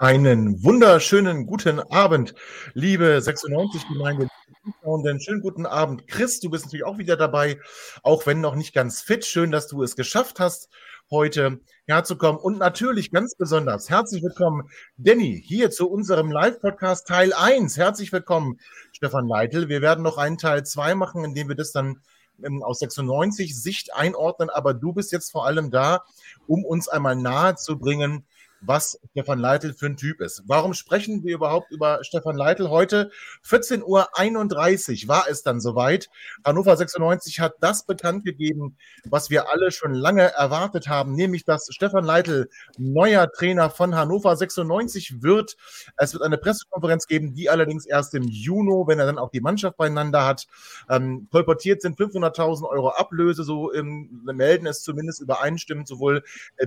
Einen wunderschönen guten Abend, liebe 96-Gemeinde. Und schönen guten Abend, Chris. Du bist natürlich auch wieder dabei, auch wenn noch nicht ganz fit. Schön, dass du es geschafft hast, heute herzukommen. Und natürlich ganz besonders herzlich willkommen, Danny, hier zu unserem Live-Podcast Teil 1. Herzlich willkommen, Stefan Leitl. Wir werden noch einen Teil 2 machen, in dem wir das dann ähm, aus 96 Sicht einordnen. Aber du bist jetzt vor allem da, um uns einmal nahe zu bringen, was Stefan Leitl für ein Typ ist. Warum sprechen wir überhaupt über Stefan Leitl heute? 14.31 Uhr war es dann soweit. Hannover 96 hat das bekannt gegeben, was wir alle schon lange erwartet haben, nämlich dass Stefan Leitl neuer Trainer von Hannover 96 wird. Es wird eine Pressekonferenz geben, die allerdings erst im Juni, wenn er dann auch die Mannschaft beieinander hat. Ähm, kolportiert sind 500.000 Euro Ablöse, so im, melden es zumindest übereinstimmend sowohl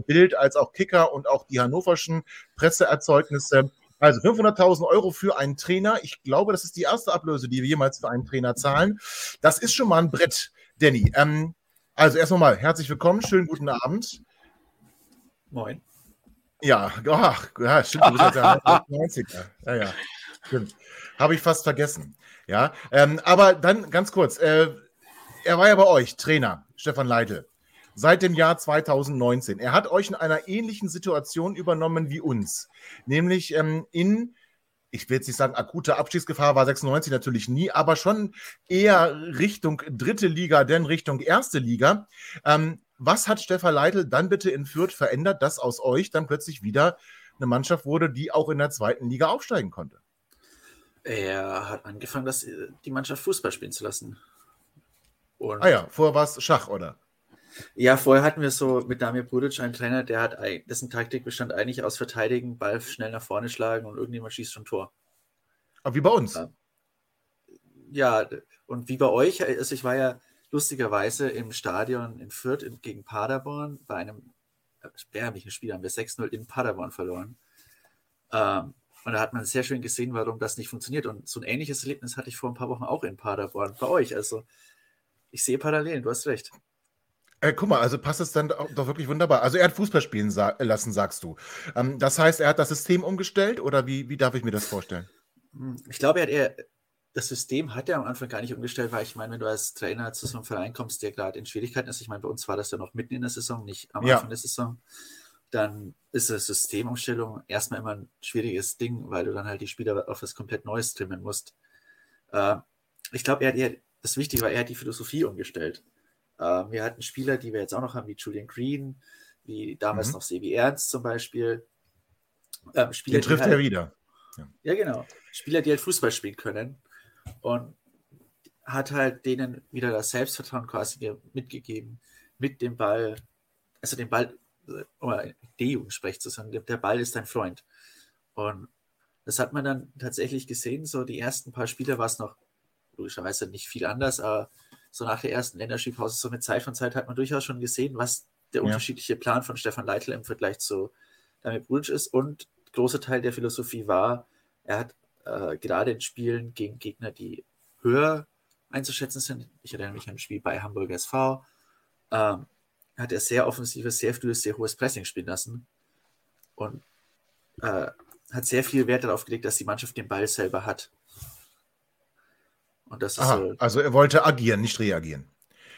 Bild als auch Kicker und auch die Hannover hannoverschen Presseerzeugnisse. Also 500.000 Euro für einen Trainer. Ich glaube, das ist die erste Ablöse, die wir jemals für einen Trainer zahlen. Das ist schon mal ein Brett, Danny. Ähm, also erst nochmal herzlich willkommen, schönen guten Abend. Moin. Ja, oh, ja stimmt, du bist jetzt ja 90er. Ja, ja, stimmt. Habe ich fast vergessen. Ja, ähm, aber dann ganz kurz. Äh, er war ja bei euch Trainer, Stefan Leitl seit dem Jahr 2019. Er hat euch in einer ähnlichen Situation übernommen wie uns, nämlich ähm, in ich will jetzt nicht sagen, akute Abstiegsgefahr war 96 natürlich nie, aber schon eher Richtung dritte Liga, denn Richtung erste Liga. Ähm, was hat Stefan Leitl dann bitte in Fürth verändert, dass aus euch dann plötzlich wieder eine Mannschaft wurde, die auch in der zweiten Liga aufsteigen konnte? Er hat angefangen, das, die Mannschaft Fußball spielen zu lassen. Und ah ja, vorher war es Schach, oder? Ja, vorher hatten wir so mit Damir Budic einen Trainer, der hat, dessen Taktik bestand eigentlich aus Verteidigen, Ball schnell nach vorne schlagen und irgendjemand schießt schon Tor. Aber wie bei uns. Ja, und wie bei euch, also ich war ja lustigerweise im Stadion in Fürth gegen Paderborn bei einem erbärmlichen Spiel haben wir 6-0 in Paderborn verloren. Ähm, und da hat man sehr schön gesehen, warum das nicht funktioniert. Und so ein ähnliches Erlebnis hatte ich vor ein paar Wochen auch in Paderborn bei euch. Also ich sehe Parallelen, du hast recht. Äh, guck mal, also passt es dann doch wirklich wunderbar. Also er hat Fußball spielen sa lassen, sagst du. Ähm, das heißt, er hat das System umgestellt oder wie, wie darf ich mir das vorstellen? Ich glaube, er hat eher, das System hat er am Anfang gar nicht umgestellt, weil ich meine, wenn du als Trainer zu so einem Verein kommst, der gerade in Schwierigkeiten ist, ich meine, bei uns war das ja noch mitten in der Saison, nicht am ja. Anfang der Saison, dann ist eine Systemumstellung erstmal immer ein schwieriges Ding, weil du dann halt die Spieler auf was komplett Neues trimmen musst. Äh, ich glaube, er hat eher, das Wichtige war, er hat die Philosophie umgestellt. Ähm, wir hatten Spieler, die wir jetzt auch noch haben, wie Julian Green, wie damals mhm. noch Sebi Ernst zum Beispiel. Ähm, Spieler, Den trifft halt, er wieder. Ja. ja, genau. Spieler, die halt Fußball spielen können. Und hat halt denen wieder das Selbstvertrauen quasi mitgegeben, mit dem Ball, also den Ball, um D-Jugendsprech zu sagen, der Ball ist dein Freund. Und das hat man dann tatsächlich gesehen. So die ersten paar Spiele war es noch logischerweise nicht viel anders, aber so nach der ersten Länderspielpause, so mit Zeit von Zeit hat man durchaus schon gesehen, was der ja. unterschiedliche Plan von Stefan Leitl im Vergleich zu Damir Brulic ist. Und großer Teil der Philosophie war, er hat äh, gerade in Spielen gegen Gegner, die höher einzuschätzen sind, ich erinnere mich an ein Spiel bei Hamburg SV, ähm, hat er sehr offensives, sehr frühes, sehr hohes Pressing spielen lassen und äh, hat sehr viel Wert darauf gelegt, dass die Mannschaft den Ball selber hat. Und das Aha, so, also er wollte agieren, nicht reagieren.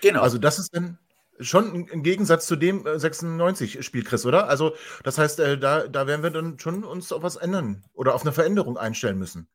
Genau. Also das ist dann schon im Gegensatz zu dem 96-Spiel, äh, Chris, oder? Also das heißt, äh, da, da werden wir dann schon uns auf was ändern oder auf eine Veränderung einstellen müssen.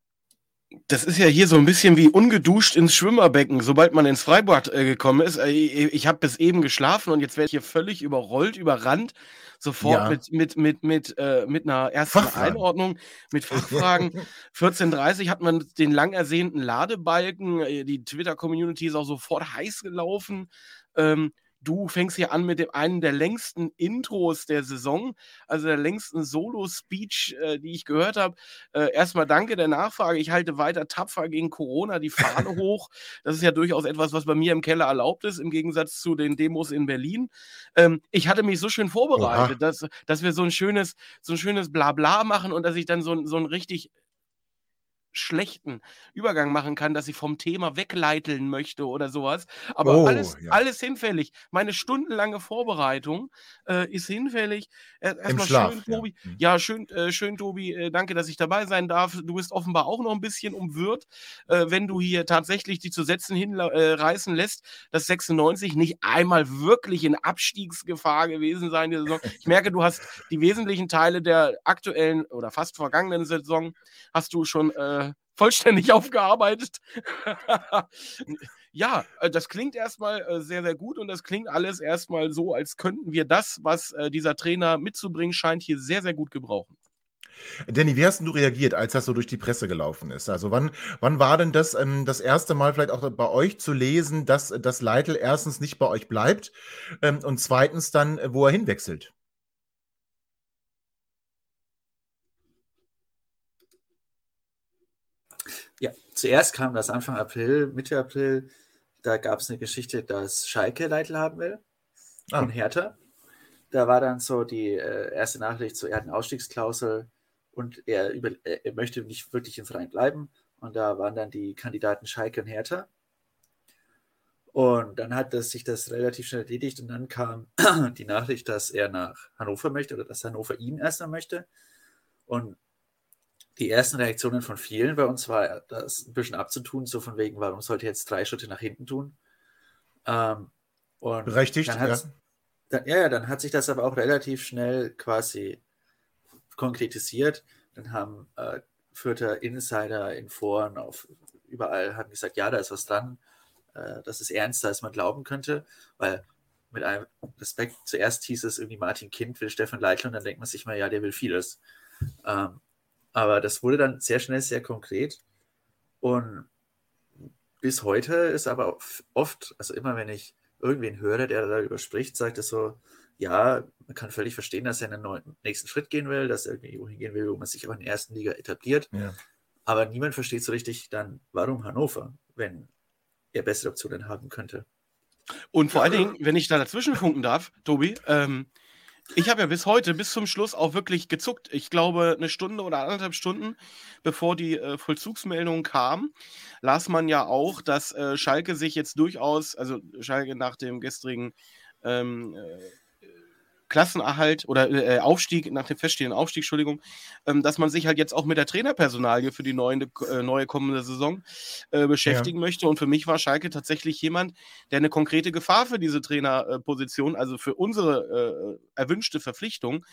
Das ist ja hier so ein bisschen wie ungeduscht ins Schwimmerbecken, sobald man ins Freibad äh, gekommen ist. Äh, ich habe bis eben geschlafen und jetzt werde ich hier völlig überrollt, überrannt sofort ja. mit, mit, mit, mit, äh, mit einer ersten Fachfragen. Einordnung, mit Fachfragen. 14.30 hat man den lang ersehnten Ladebalken. Äh, die Twitter-Community ist auch sofort heiß gelaufen. Ähm, Du fängst hier an mit dem einen der längsten Intros der Saison, also der längsten Solo-Speech, äh, die ich gehört habe. Äh, erstmal danke der Nachfrage. Ich halte weiter tapfer gegen Corona die Fahne hoch. Das ist ja durchaus etwas, was bei mir im Keller erlaubt ist, im Gegensatz zu den Demos in Berlin. Ähm, ich hatte mich so schön vorbereitet, dass, dass wir so ein schönes, so ein schönes Blabla machen und dass ich dann so, so ein richtig schlechten Übergang machen kann, dass ich vom Thema wegleiteln möchte oder sowas. Aber oh, alles, ja. alles hinfällig. Meine stundenlange Vorbereitung äh, ist hinfällig. Erstmal schön, Tobi. Ja, mhm. ja schön, äh, schön, Tobi. Äh, danke, dass ich dabei sein darf. Du bist offenbar auch noch ein bisschen umwirrt, äh, wenn du hier tatsächlich die zu Sätzen hinreißen äh, lässt, dass 96 nicht einmal wirklich in Abstiegsgefahr gewesen sein diese Saison. Ich merke, du hast die wesentlichen Teile der aktuellen oder fast vergangenen Saison hast du schon äh, vollständig aufgearbeitet. ja, äh, das klingt erstmal äh, sehr, sehr gut und das klingt alles erstmal so, als könnten wir das, was äh, dieser Trainer mitzubringen scheint, hier sehr, sehr gut gebrauchen. Danny, wie hast du reagiert, als das so durch die Presse gelaufen ist? Also wann, wann war denn das ähm, das erste Mal vielleicht auch bei euch zu lesen, dass das Leitl erstens nicht bei euch bleibt ähm, und zweitens dann, wo er hinwechselt? Ja, zuerst kam das Anfang April, Mitte April. Da gab es eine Geschichte, dass Schalke Leitl haben will. Ah. Und Hertha. Da war dann so die äh, erste Nachricht, so er hat eine Ausstiegsklausel und er, über, er möchte nicht wirklich im Verein bleiben. Und da waren dann die Kandidaten Schalke und Hertha. Und dann hat das, sich das relativ schnell erledigt und dann kam die Nachricht, dass er nach Hannover möchte oder dass Hannover ihn erstmal möchte. Und die ersten Reaktionen von vielen bei uns war, das ein bisschen abzutun, so von wegen, warum sollte jetzt drei Schritte nach hinten tun? Ähm, und Berechtigt, dann ja. Dann, ja, ja, dann hat sich das aber auch relativ schnell quasi konkretisiert. Dann haben äh, Fürther Insider in Foren auf überall haben gesagt, ja, da ist was dran, äh, das ist ernster, als man glauben könnte, weil mit einem Respekt zuerst hieß es irgendwie Martin Kind will Stefan Leitl und dann denkt man sich mal, ja, der will vieles. Ähm, aber das wurde dann sehr schnell sehr konkret. Und bis heute ist aber oft, also immer wenn ich irgendwen höre, der darüber spricht, sagt es so, ja, man kann völlig verstehen, dass er einen nächsten Schritt gehen will, dass er irgendwie wohin gehen will, wo man sich auch in der ersten Liga etabliert. Ja. Aber niemand versteht so richtig dann, warum Hannover, wenn er bessere Optionen haben könnte. Und vor allen Dingen, wenn ich da dazwischen funken darf, Tobi, ähm, ich habe ja bis heute, bis zum Schluss auch wirklich gezuckt. Ich glaube, eine Stunde oder anderthalb Stunden, bevor die äh, Vollzugsmeldung kam, las man ja auch, dass äh, Schalke sich jetzt durchaus, also Schalke nach dem gestrigen ähm, äh, Klassenerhalt oder äh, Aufstieg, nach dem feststehenden Aufstieg, Entschuldigung, ähm, dass man sich halt jetzt auch mit der Trainerpersonalie für die neue, äh, neue kommende Saison äh, beschäftigen ja. möchte. Und für mich war Schalke tatsächlich jemand, der eine konkrete Gefahr für diese Trainerposition, also für unsere äh, erwünschte Verpflichtung,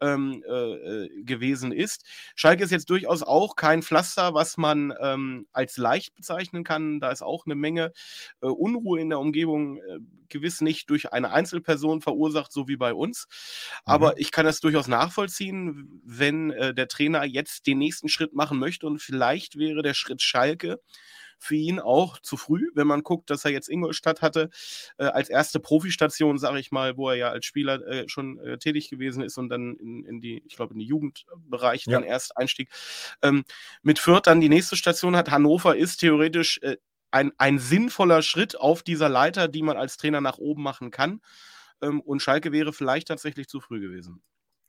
ähm, äh, äh, gewesen ist. Schalke ist jetzt durchaus auch kein Pflaster, was man ähm, als leicht bezeichnen kann. Da ist auch eine Menge äh, Unruhe in der Umgebung, äh, gewiss nicht durch eine Einzelperson verursacht, so wie bei uns. Aber mhm. ich kann das durchaus nachvollziehen, wenn äh, der Trainer jetzt den nächsten Schritt machen möchte und vielleicht wäre der Schritt Schalke für ihn auch zu früh, wenn man guckt, dass er jetzt Ingolstadt hatte, äh, als erste Profistation, sage ich mal, wo er ja als Spieler äh, schon äh, tätig gewesen ist und dann in, in die, ich glaube, in die Jugendbereich ja. dann erst einstieg. Ähm, mit Fürth dann die nächste Station hat. Hannover ist theoretisch äh, ein, ein sinnvoller Schritt auf dieser Leiter, die man als Trainer nach oben machen kann. Ähm, und Schalke wäre vielleicht tatsächlich zu früh gewesen.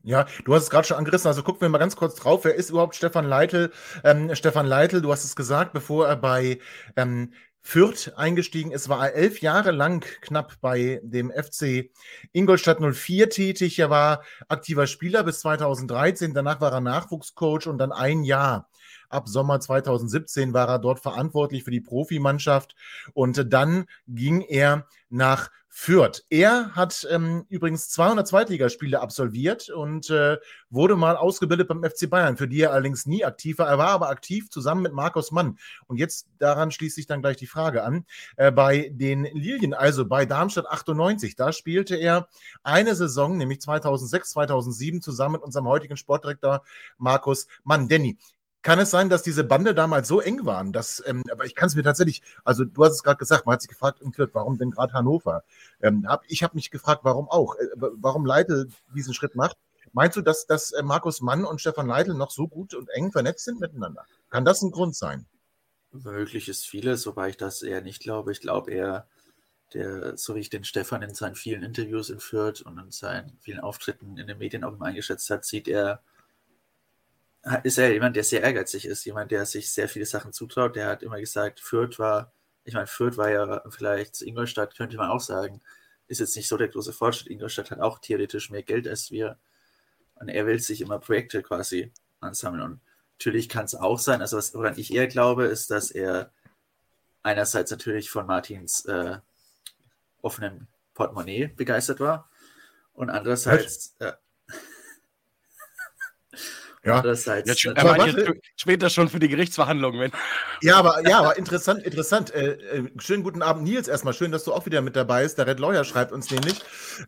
Ja, du hast es gerade schon angerissen, also gucken wir mal ganz kurz drauf. Wer ist überhaupt Stefan Leitl? Ähm, Stefan Leitl, du hast es gesagt, bevor er bei ähm, Fürth eingestiegen ist, war er elf Jahre lang knapp bei dem FC Ingolstadt 04 tätig. Er war aktiver Spieler bis 2013, danach war er Nachwuchscoach und dann ein Jahr. Ab Sommer 2017 war er dort verantwortlich für die Profimannschaft und dann ging er nach Fürth. Er hat ähm, übrigens 200 Zweitligaspiele absolviert und äh, wurde mal ausgebildet beim FC Bayern, für die er allerdings nie aktiv war. Er war aber aktiv zusammen mit Markus Mann. Und jetzt daran schließt sich dann gleich die Frage an. Äh, bei den Lilien, also bei Darmstadt 98, da spielte er eine Saison, nämlich 2006, 2007, zusammen mit unserem heutigen Sportdirektor Markus Mann. Danny, kann es sein, dass diese Bande damals so eng waren, dass, ähm, aber ich kann es mir tatsächlich, also du hast es gerade gesagt, man hat sich gefragt, warum denn gerade Hannover? Ähm, hab, ich habe mich gefragt, warum auch? Äh, warum Leitl diesen Schritt macht? Meinst du, dass, dass äh, Markus Mann und Stefan Leitl noch so gut und eng vernetzt sind miteinander? Kann das ein Grund sein? Möglich ist vieles, wobei ich das eher nicht glaube. Ich glaube eher, der, so wie ich den Stefan in seinen vielen Interviews in Fürth und in seinen vielen Auftritten in den Medien auch immer eingeschätzt hat, sieht er, ist er jemand, der sehr ehrgeizig ist, jemand, der sich sehr viele Sachen zutraut. Der hat immer gesagt, Fürth war, ich meine, Fürth war ja vielleicht Ingolstadt, könnte man auch sagen, ist jetzt nicht so der große Fortschritt. Ingolstadt hat auch theoretisch mehr Geld als wir. Und er will sich immer Projekte quasi ansammeln. Und natürlich kann es auch sein, also was, woran ich eher glaube, ist, dass er einerseits natürlich von Martins äh, offenem Portemonnaie begeistert war und andererseits äh, ja. Andererseits, Jetzt schon, aber warte, später schon für die Gerichtsverhandlungen. Wenn. Ja, aber, ja, aber interessant, interessant. Äh, äh, schönen guten Abend, Nils. Erstmal schön, dass du auch wieder mit dabei bist. Der Red Lawyer schreibt uns nämlich,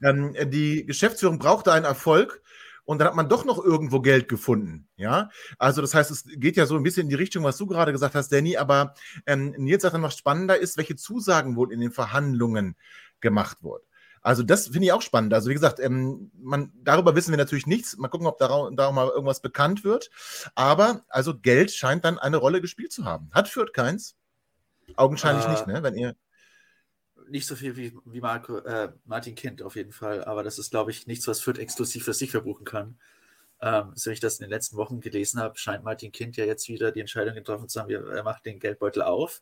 ähm, die Geschäftsführung brauchte einen Erfolg und dann hat man doch noch irgendwo Geld gefunden. Ja, also das heißt, es geht ja so ein bisschen in die Richtung, was du gerade gesagt hast, Danny. Aber ähm, Nils sagt dann noch spannender ist, welche Zusagen wohl in den Verhandlungen gemacht wurden. Also das finde ich auch spannend. Also wie gesagt, ähm, man, darüber wissen wir natürlich nichts. Mal gucken, ob darum, darum mal irgendwas bekannt wird. Aber also Geld scheint dann eine Rolle gespielt zu haben. Hat Fürth keins? Augenscheinlich äh, nicht, ne? Wenn ihr nicht so viel wie, wie Marco, äh, Martin Kind auf jeden Fall, aber das ist, glaube ich, nichts, was Fürth exklusiv für sich verbuchen kann. Ähm, so wie ich das in den letzten Wochen gelesen habe, scheint Martin Kind ja jetzt wieder die Entscheidung getroffen zu haben, er macht den Geldbeutel auf.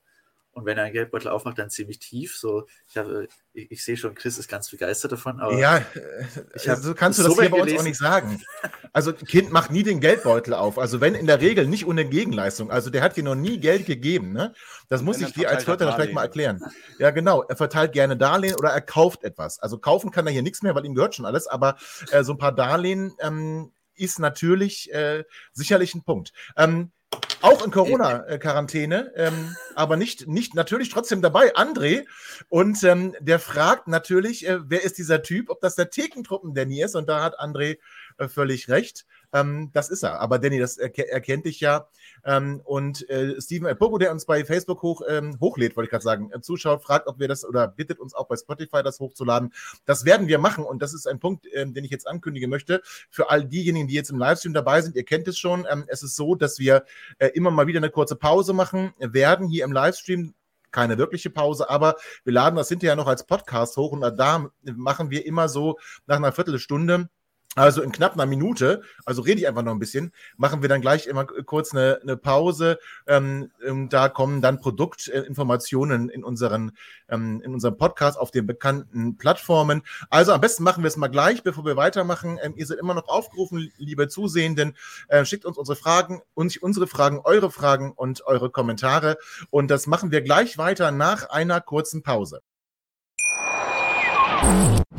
Und wenn er einen Geldbeutel aufmacht, dann ziemlich tief. So, ich, habe, ich, ich sehe schon, Chris ist ganz begeistert davon. Aber ja, ich hab, so kannst du das so hier bei uns auch nicht sagen. Also, Kind macht nie den Geldbeutel auf. Also, wenn in der Regel nicht ohne Gegenleistung. Also, der hat dir noch nie Geld gegeben. Ne? Das muss ich dir als Förderer vielleicht mal erklären. Ja, genau. Er verteilt gerne Darlehen oder er kauft etwas. Also, kaufen kann er hier nichts mehr, weil ihm gehört schon alles. Aber äh, so ein paar Darlehen ähm, ist natürlich äh, sicherlich ein Punkt. Ähm, auch in Corona-Quarantäne, ähm, aber nicht, nicht natürlich trotzdem dabei, André. Und ähm, der fragt natürlich, äh, wer ist dieser Typ, ob das der Thekentruppen-Danny ist. Und da hat André äh, völlig recht. Ähm, das ist er. Aber Danny, das erkennt er dich ja. Ähm, und äh, Steven Epogo, der uns bei Facebook hoch, ähm, hochlädt, wollte ich gerade sagen, äh, zuschaut, fragt, ob wir das oder bittet uns auch bei Spotify das hochzuladen. Das werden wir machen und das ist ein Punkt, ähm, den ich jetzt ankündigen möchte. Für all diejenigen, die jetzt im Livestream dabei sind, ihr kennt es schon. Ähm, es ist so, dass wir äh, immer mal wieder eine kurze Pause machen werden hier im Livestream keine wirkliche Pause, aber wir laden das hinterher noch als Podcast hoch und da machen wir immer so nach einer Viertelstunde also in knapp einer Minute, also rede ich einfach noch ein bisschen, machen wir dann gleich immer kurz eine, eine Pause. Ähm, da kommen dann Produktinformationen in unseren ähm, in unserem Podcast auf den bekannten Plattformen. Also am besten machen wir es mal gleich, bevor wir weitermachen. Ähm, ihr seid immer noch aufgerufen, liebe Zusehenden, äh, schickt uns unsere Fragen, uns unsere Fragen, eure Fragen und eure Kommentare. Und das machen wir gleich weiter nach einer kurzen Pause.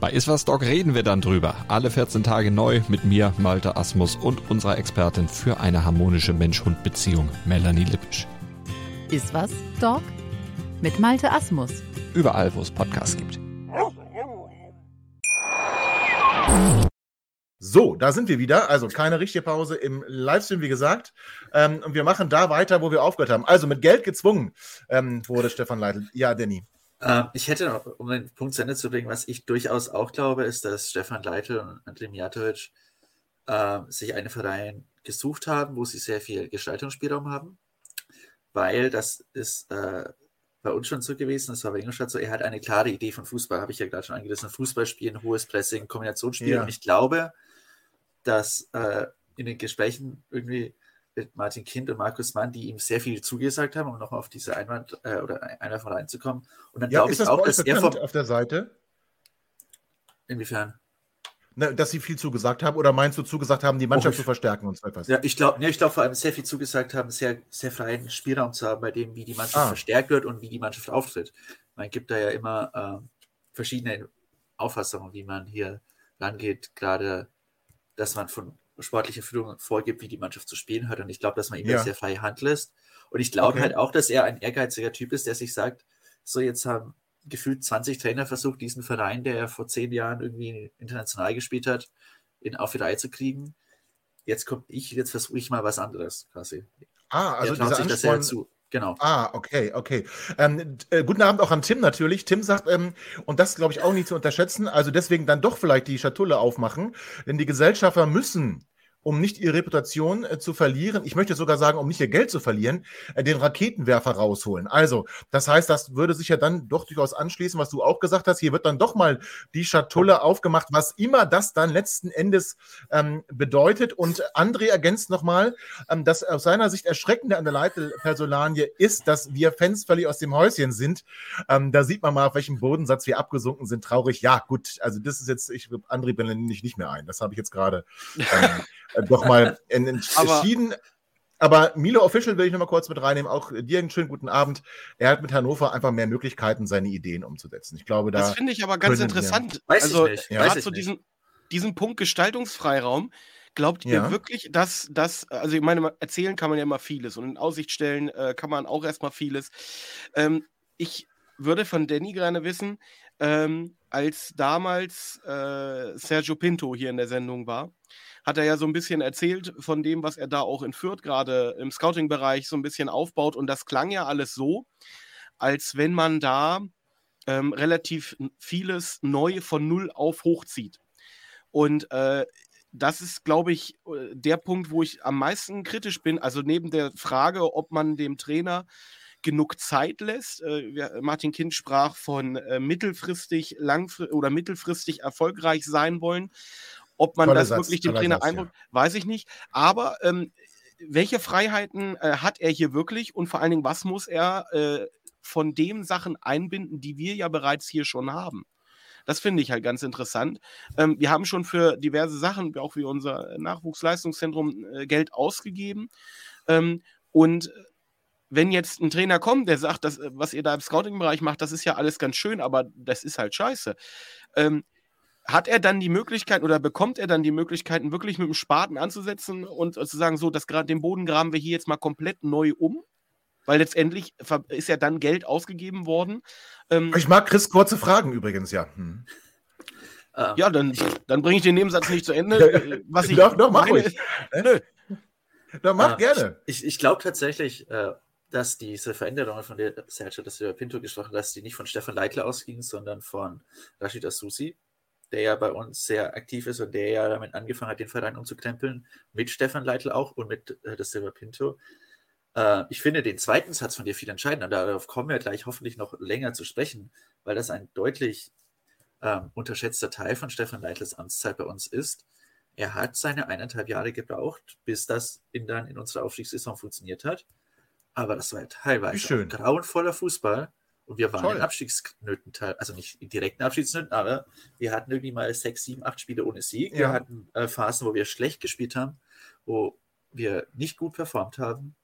Bei Iswas Dog reden wir dann drüber. Alle 14 Tage neu mit mir, Malte Asmus und unserer Expertin für eine harmonische Mensch-Hund-Beziehung, Melanie Lippisch. Iswas Dog mit Malte Asmus. Überall, wo es Podcasts gibt. So, da sind wir wieder. Also keine richtige Pause im Livestream, wie gesagt. Ähm, und wir machen da weiter, wo wir aufgehört haben. Also mit Geld gezwungen ähm, wurde Stefan Leitl. Ja, Danny. Ähm, ich hätte noch, um den Punkt zu Ende zu bringen, was ich durchaus auch glaube, ist, dass Stefan Leitl und Andrej Mijatovic äh, sich einen Verein gesucht haben, wo sie sehr viel Gestaltungsspielraum haben, weil das ist äh, bei uns schon so gewesen, das war bei Ingolstadt so, er hat eine klare Idee von Fußball, habe ich ja gerade schon angerissen, Fußball spielen, hohes Pressing, Kombinationsspiel ja. und ich glaube, dass äh, in den Gesprächen irgendwie mit Martin Kind und Markus Mann, die ihm sehr viel zugesagt haben, um noch auf diese Einwand äh, oder von reinzukommen. Und dann ja, glaube ich auch, dass er vom, auf der Seite. Inwiefern? Ne, dass sie viel zugesagt haben oder meinst du zugesagt haben, die Mannschaft oh, zu verstärken und so etwas? Ja, ich glaube ne, glaub vor allem sehr viel zugesagt haben, sehr, sehr freien Spielraum zu haben, bei dem, wie die Mannschaft ah. verstärkt wird und wie die Mannschaft auftritt. Man gibt da ja immer äh, verschiedene Auffassungen, wie man hier rangeht, gerade, dass man von sportlicher Führung vorgibt, wie die Mannschaft zu spielen hat. Und ich glaube, dass man ihm ja. sehr freie Hand lässt. Und ich glaube okay. halt auch, dass er ein ehrgeiziger Typ ist, der sich sagt, so jetzt haben gefühlt 20 Trainer versucht, diesen Verein, der vor zehn Jahren irgendwie international gespielt hat, in auf die Reihe zu kriegen. Jetzt komme ich, jetzt versuche ich mal was anderes quasi. Ah, also er traut sich das ja zu. Genau. Ah, okay, okay. Ähm, äh, guten Abend auch an Tim natürlich. Tim sagt, ähm, und das glaube ich auch nicht zu unterschätzen, also deswegen dann doch vielleicht die Schatulle aufmachen, denn die Gesellschafter müssen um nicht ihre Reputation äh, zu verlieren, ich möchte sogar sagen, um nicht ihr Geld zu verlieren, äh, den Raketenwerfer rausholen. Also, das heißt, das würde sich ja dann doch durchaus anschließen, was du auch gesagt hast. Hier wird dann doch mal die Schatulle aufgemacht, was immer das dann letzten Endes ähm, bedeutet. Und André ergänzt nochmal, ähm, dass aus seiner Sicht erschreckende an der Leitpersonanie ist, dass wir Fans völlig aus dem Häuschen sind. Ähm, da sieht man mal, auf welchem Bodensatz wir abgesunken sind. Traurig. Ja, gut. Also, das ist jetzt, ich André blende ich nicht mehr ein. Das habe ich jetzt gerade. Ähm, äh, doch mal entschieden. Aber Milo Official will ich noch mal kurz mit reinnehmen. Auch dir einen schönen guten Abend. Er hat mit Hannover einfach mehr Möglichkeiten, seine Ideen umzusetzen. Ich glaube, da. Das finde ich aber ganz interessant. Weiß also, gerade zu diesem, diesem Punkt Gestaltungsfreiraum. Glaubt ihr ja. wirklich, dass das, also ich meine, erzählen kann man ja immer vieles und in Aussicht stellen äh, kann man auch erstmal vieles. Ähm, ich würde von Danny gerne wissen, ähm, als damals äh, Sergio Pinto hier in der Sendung war, hat er ja so ein bisschen erzählt von dem, was er da auch in Fürth gerade im Scouting-Bereich so ein bisschen aufbaut. Und das klang ja alles so, als wenn man da ähm, relativ vieles neu von Null auf hochzieht. Und äh, das ist, glaube ich, äh, der Punkt, wo ich am meisten kritisch bin. Also neben der Frage, ob man dem Trainer genug Zeit lässt. Äh, Martin Kind sprach von äh, mittelfristig, langfristig oder mittelfristig erfolgreich sein wollen. Ob man Tolle das Satz, wirklich dem Trainer einbringt, ja. weiß ich nicht. Aber ähm, welche Freiheiten äh, hat er hier wirklich und vor allen Dingen, was muss er äh, von den Sachen einbinden, die wir ja bereits hier schon haben? Das finde ich halt ganz interessant. Ähm, wir haben schon für diverse Sachen, auch wie unser Nachwuchsleistungszentrum, äh, Geld ausgegeben. Ähm, und wenn jetzt ein Trainer kommt, der sagt, das, was ihr da im Scouting-Bereich macht, das ist ja alles ganz schön, aber das ist halt scheiße. Ähm, hat er dann die Möglichkeit oder bekommt er dann die Möglichkeiten, wirklich mit dem Spaten anzusetzen und zu sagen, so, das, den Boden graben wir hier jetzt mal komplett neu um? Weil letztendlich ist ja dann Geld ausgegeben worden. Ähm, ich mag Chris kurze Fragen übrigens, ja. Hm. Ja, dann, dann bringe ich den Nebensatz nicht zu Ende. Äh, was ich doch, doch, mach ruhig. Nö. Doch, mach äh, gerne. Ich, ich glaube tatsächlich, äh, dass diese Veränderungen, von der Sergio das über Pinto gesprochen hat, dass die nicht von Stefan Leitler ausgingen, sondern von Rashid Asusi der ja bei uns sehr aktiv ist und der ja damit angefangen hat, den Verein umzukrempeln, mit Stefan Leitl auch und mit äh, das Silver Pinto. Äh, ich finde den zweiten Satz von dir viel entscheidender. Darauf kommen wir gleich hoffentlich noch länger zu sprechen, weil das ein deutlich ähm, unterschätzter Teil von Stefan Leitls Amtszeit bei uns ist. Er hat seine eineinhalb Jahre gebraucht, bis das in, dann in unserer Aufstiegssaison funktioniert hat. Aber das war teilweise grauenvoller Fußball und wir waren Toll. in Abstiegsnöten, also nicht in direkten Abstiegsnöten, aber wir hatten irgendwie mal sechs, sieben, acht Spiele ohne Sieg. Ja. Wir hatten äh, Phasen, wo wir schlecht gespielt haben, wo wir nicht gut performt haben.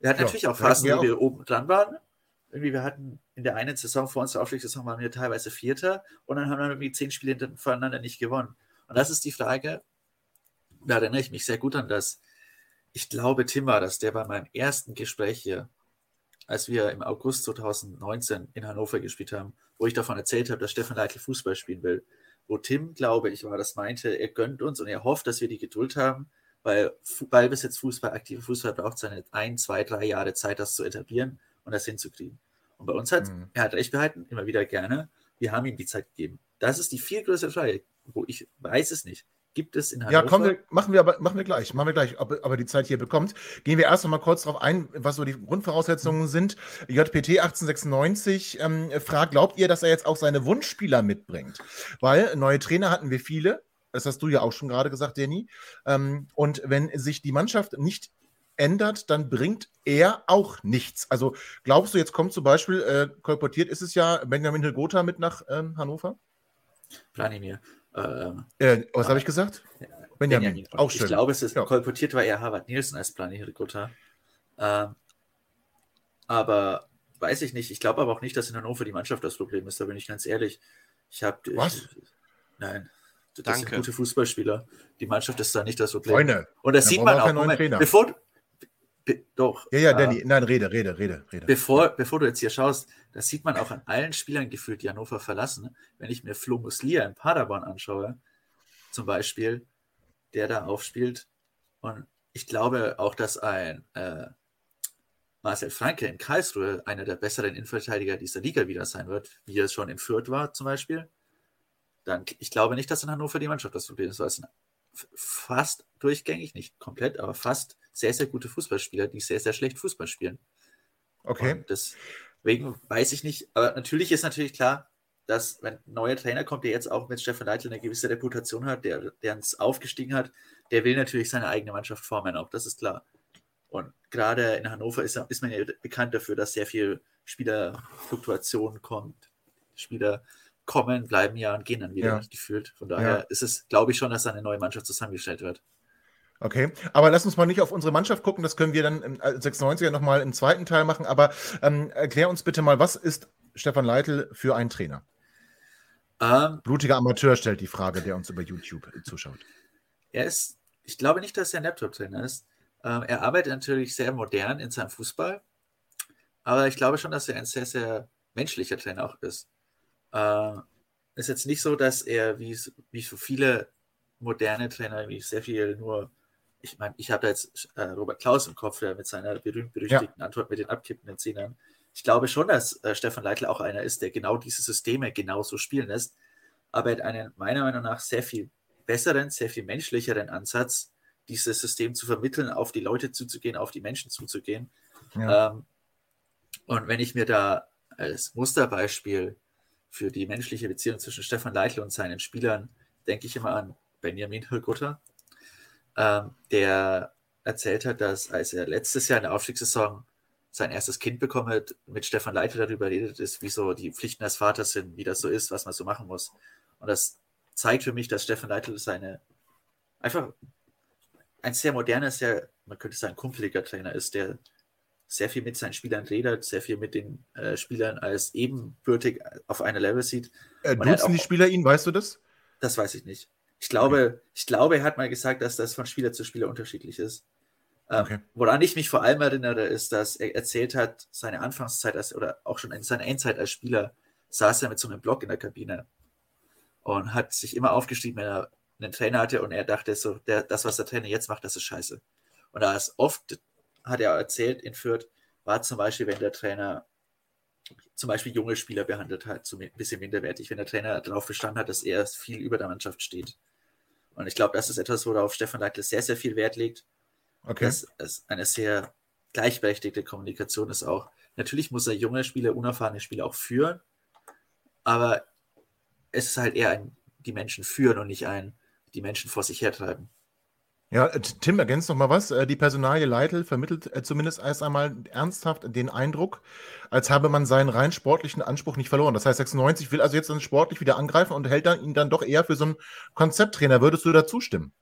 Wir hatten ja, natürlich auch Phasen, wo wir oben dran waren. Irgendwie, wir hatten in der einen Saison vor unserer Aufstiegssaison waren wir teilweise Vierter und dann haben wir irgendwie zehn Spiele voneinander nicht gewonnen. Und das ist die Frage, da erinnere ich mich sehr gut an das. Ich glaube, Tim war das, der bei meinem ersten Gespräch hier als wir im August 2019 in Hannover gespielt haben, wo ich davon erzählt habe, dass Stefan Leitl Fußball spielen will. Wo Tim, glaube ich, war das meinte, er gönnt uns und er hofft, dass wir die Geduld haben, weil Ballbesitz Fußball, aktive Fußball braucht seine ein, zwei, drei Jahre Zeit, das zu etablieren und das hinzukriegen. Und bei uns hat, mhm. er hat recht behalten, immer wieder gerne. Wir haben ihm die Zeit gegeben. Das ist die viel größere Frage, wo ich weiß es nicht. Gibt es in Hannover? Ja, kommen wir, machen wir aber machen wir gleich, machen wir gleich, ob, aber die Zeit hier bekommt. Gehen wir erst noch mal kurz darauf ein, was so die Grundvoraussetzungen sind. JPT 1896 ähm, fragt, glaubt ihr, dass er jetzt auch seine Wunschspieler mitbringt? Weil neue Trainer hatten wir viele, das hast du ja auch schon gerade gesagt, Danny. Ähm, und wenn sich die Mannschaft nicht ändert, dann bringt er auch nichts. Also glaubst du, jetzt kommt zum Beispiel, äh, kolportiert ist es ja Benjamin Hilgota mit nach ähm, Hannover? Planimir. Ähm, äh, was habe ich gesagt? Benjamin. Benjamin. Auch schön. Ich glaube, es ist ja. kolportiert war eher Harvard Nielsen als Hirgota. Ähm, aber weiß ich nicht. Ich glaube aber auch nicht, dass in Hannover die Mannschaft das Problem ist, da bin ich ganz ehrlich. Ich habe. Was? Nein. Das Danke. sind gute Fußballspieler. Die Mannschaft ist da nicht das Problem. Freunde, Und das sieht man auch. Moment, Trainer. bevor, be, doch. Ja, ja, äh, Danny, nein, rede, rede, rede, rede. Bevor, bevor du jetzt hier schaust, das sieht man auch an allen Spielern gefühlt, die Hannover verlassen. Wenn ich mir Flo Muslia in Paderborn anschaue, zum Beispiel, der da aufspielt. Und ich glaube auch, dass ein äh, Marcel Franke in Karlsruhe einer der besseren Innenverteidiger dieser Liga wieder sein wird, wie er es schon in Fürth war, zum Beispiel. Dann, ich glaube nicht, dass in Hannover die Mannschaft das Problem ist, weil es fast durchgängig, nicht komplett, aber fast sehr, sehr gute Fußballspieler, die sehr, sehr schlecht Fußball spielen. Okay. Und deswegen weiß ich nicht, aber natürlich ist natürlich klar, dass wenn ein neuer Trainer kommt, der jetzt auch mit Stefan Leitl eine gewisse Reputation hat, der, der uns aufgestiegen hat, der will natürlich seine eigene Mannschaft formen, auch das ist klar. Und gerade in Hannover ist, ist man ja bekannt dafür, dass sehr viel Spielerfluktuation kommt. Spieler kommen, bleiben ja und gehen dann wieder Ja. gefühlt. Von daher Ja. ist es, glaube ich, schon, dass da eine neue Mannschaft zusammengestellt wird. Okay, aber lass uns mal nicht auf unsere Mannschaft gucken, das können wir dann im äh, 96er nochmal im zweiten Teil machen, aber ähm, erklär uns bitte mal, was ist Stefan Leitl für ein Trainer? Ähm, Blutiger Amateur stellt die Frage, der uns über YouTube äh, zuschaut. Er ist, ich glaube nicht, dass er ein Laptop-Trainer ist. Ähm, er arbeitet natürlich sehr modern in seinem Fußball, aber ich glaube schon, dass er ein sehr, sehr menschlicher Trainer auch ist. Ähm, ist jetzt nicht so, dass er wie, wie so viele moderne Trainer, wie sehr viel nur, ich meine, ich habe da jetzt äh, Robert Klaus im Kopf, der mit seiner berühmt-berüchtigten Antwort mit den abkippenden Zehnern. Ich glaube schon, dass äh, Stefan Leitl auch einer ist, der genau diese Systeme genauso spielen lässt, aber er hat einen meiner Meinung nach sehr viel besseren, sehr viel menschlicheren Ansatz, dieses System zu vermitteln, auf die Leute zuzugehen, auf die Menschen zuzugehen. Ja. Ähm, und wenn ich mir da als Musterbeispiel für die menschliche Beziehung zwischen Stefan Leitl und seinen Spielern, denke ich immer an Benjamin Hürgutter, ähm, der erzählt hat, dass als er letztes Jahr in der Aufstiegssaison sein erstes Kind bekommen hat, mit Stefan Leitl darüber redet ist, wie so die Pflichten des Vaters sind, wie das so ist, was man so machen muss. Und das zeigt für mich, dass Stefan Leitl seine einfach ein sehr moderner, sehr, man könnte sagen, kumpeliger Trainer ist, der sehr viel mit seinen Spielern redet, sehr viel mit den äh, Spielern als ebenbürtig auf einer Level sieht. Äh, duzen die Spieler ihn, weißt du das? Das weiß ich nicht. Ich glaube, ich glaube, er hat mal gesagt, dass das von Spieler zu Spieler unterschiedlich ist. Ähm, Okay. Woran ich mich vor allem erinnere, ist, dass er erzählt hat, seine Anfangszeit als, oder auch schon in seiner Endzeit als Spieler saß er mit so einem Block in der Kabine und hat sich immer aufgeschrieben, wenn er einen Trainer hatte und er dachte so, der, das, was der Trainer jetzt macht, das ist scheiße. Und da ist oft, hat er erzählt in Fürth, war zum Beispiel, wenn der Trainer zum Beispiel junge Spieler behandelt hat, so ein bisschen minderwertig, wenn der Trainer darauf bestanden hat, dass er viel über der Mannschaft steht. Und ich glaube, das ist etwas, worauf Stefan Leitl sehr, sehr viel Wert legt. Okay. Dass es eine sehr gleichberechtigte Kommunikation ist auch. Natürlich muss er junge Spieler, unerfahrene Spieler auch führen, aber es ist halt eher ein, die Menschen führen und nicht ein, die Menschen vor sich hertreiben. Ja, äh, Tim, ergänzt noch mal was. Äh, Die Personalie Leitl vermittelt äh, zumindest erst einmal ernsthaft den Eindruck, als habe man seinen rein sportlichen Anspruch nicht verloren. Das heißt, 96 will also jetzt dann sportlich wieder angreifen und hält dann ihn dann doch eher für so einen Konzepttrainer. Würdest du da zustimmen?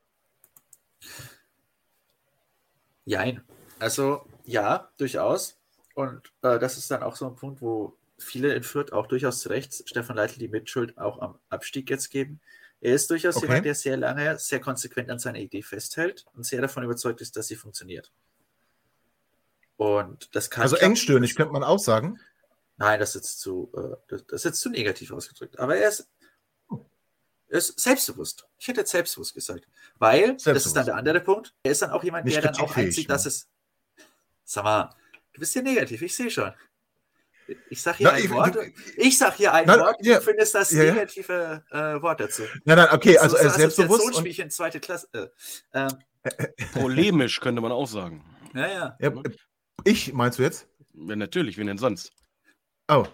Jein. Also ja, durchaus. Und äh, das ist dann auch so ein Punkt, wo viele in Fürth auch durchaus zu Recht Stefan Leitl die Mitschuld auch am Abstieg jetzt geben. Er ist durchaus Okay. jemand, der sehr lange, sehr konsequent an seiner Idee festhält und sehr davon überzeugt ist, dass sie funktioniert. Und das kann Also engstirnig könnte man auch sagen. Nein, das ist zu, äh, das, ist jetzt zu negativ ausgedrückt. Aber er ist, er ist selbstbewusst. Ich hätte jetzt selbstbewusst gesagt. Weil, das ist Selbstbewusst. dann der andere Punkt, er ist dann auch jemand, Nicht der dann auch ne? dass es. Sag mal, du bist hier negativ, ich sehe schon. Ich sag hier Na, ein ich- Wort. du- Ich sag hier ein Nein, Wort, ja. du findest das Ja, ja. negative äh, Wort dazu. Nein, nein, okay, also so, er so selbstbewusst. Und, Assoziationsspielchen zweite Klasse. Äh, ähm, Polemisch könnte man auch sagen. ja, ja. ja, äh, ich, meinst du jetzt? Ja, natürlich, wen denn sonst? Oh.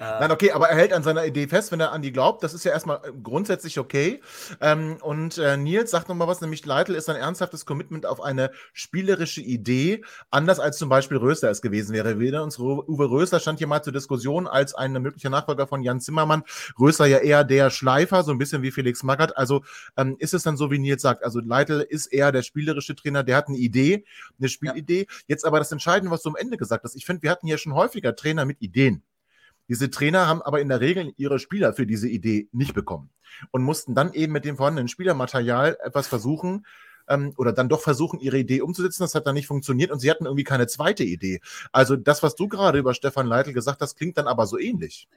Nein, okay, aber er hält an seiner Idee fest, wenn er an die glaubt. Das ist ja erstmal grundsätzlich okay. Ähm, und äh, Nils sagt nochmal was, nämlich Leitl ist ein ernsthaftes Commitment auf eine spielerische Idee, anders als zum Beispiel Rösler es gewesen wäre. Weder uns Uwe Rösler stand hier mal zur Diskussion als ein möglicher Nachfolger von Jan Zimmermann. Rösler ja eher der Schleifer, so ein bisschen wie Felix Magath. Also ähm, ist es dann so, wie Nils sagt. Also Leitl ist eher der spielerische Trainer, der hat eine Idee, eine Spielidee. Ja. Jetzt aber das Entscheidende, was du am Ende gesagt hast. Ich finde, wir hatten ja schon häufiger Trainer mit Ideen. Diese Trainer haben aber in der Regel ihre Spieler für diese Idee nicht bekommen und mussten dann eben mit dem vorhandenen Spielermaterial etwas versuchen, ähm, oder dann doch versuchen, ihre Idee umzusetzen. Das hat dann nicht funktioniert und sie hatten irgendwie keine zweite Idee. Also das, was du gerade über Stefan Leitl gesagt hast, klingt dann aber so ähnlich.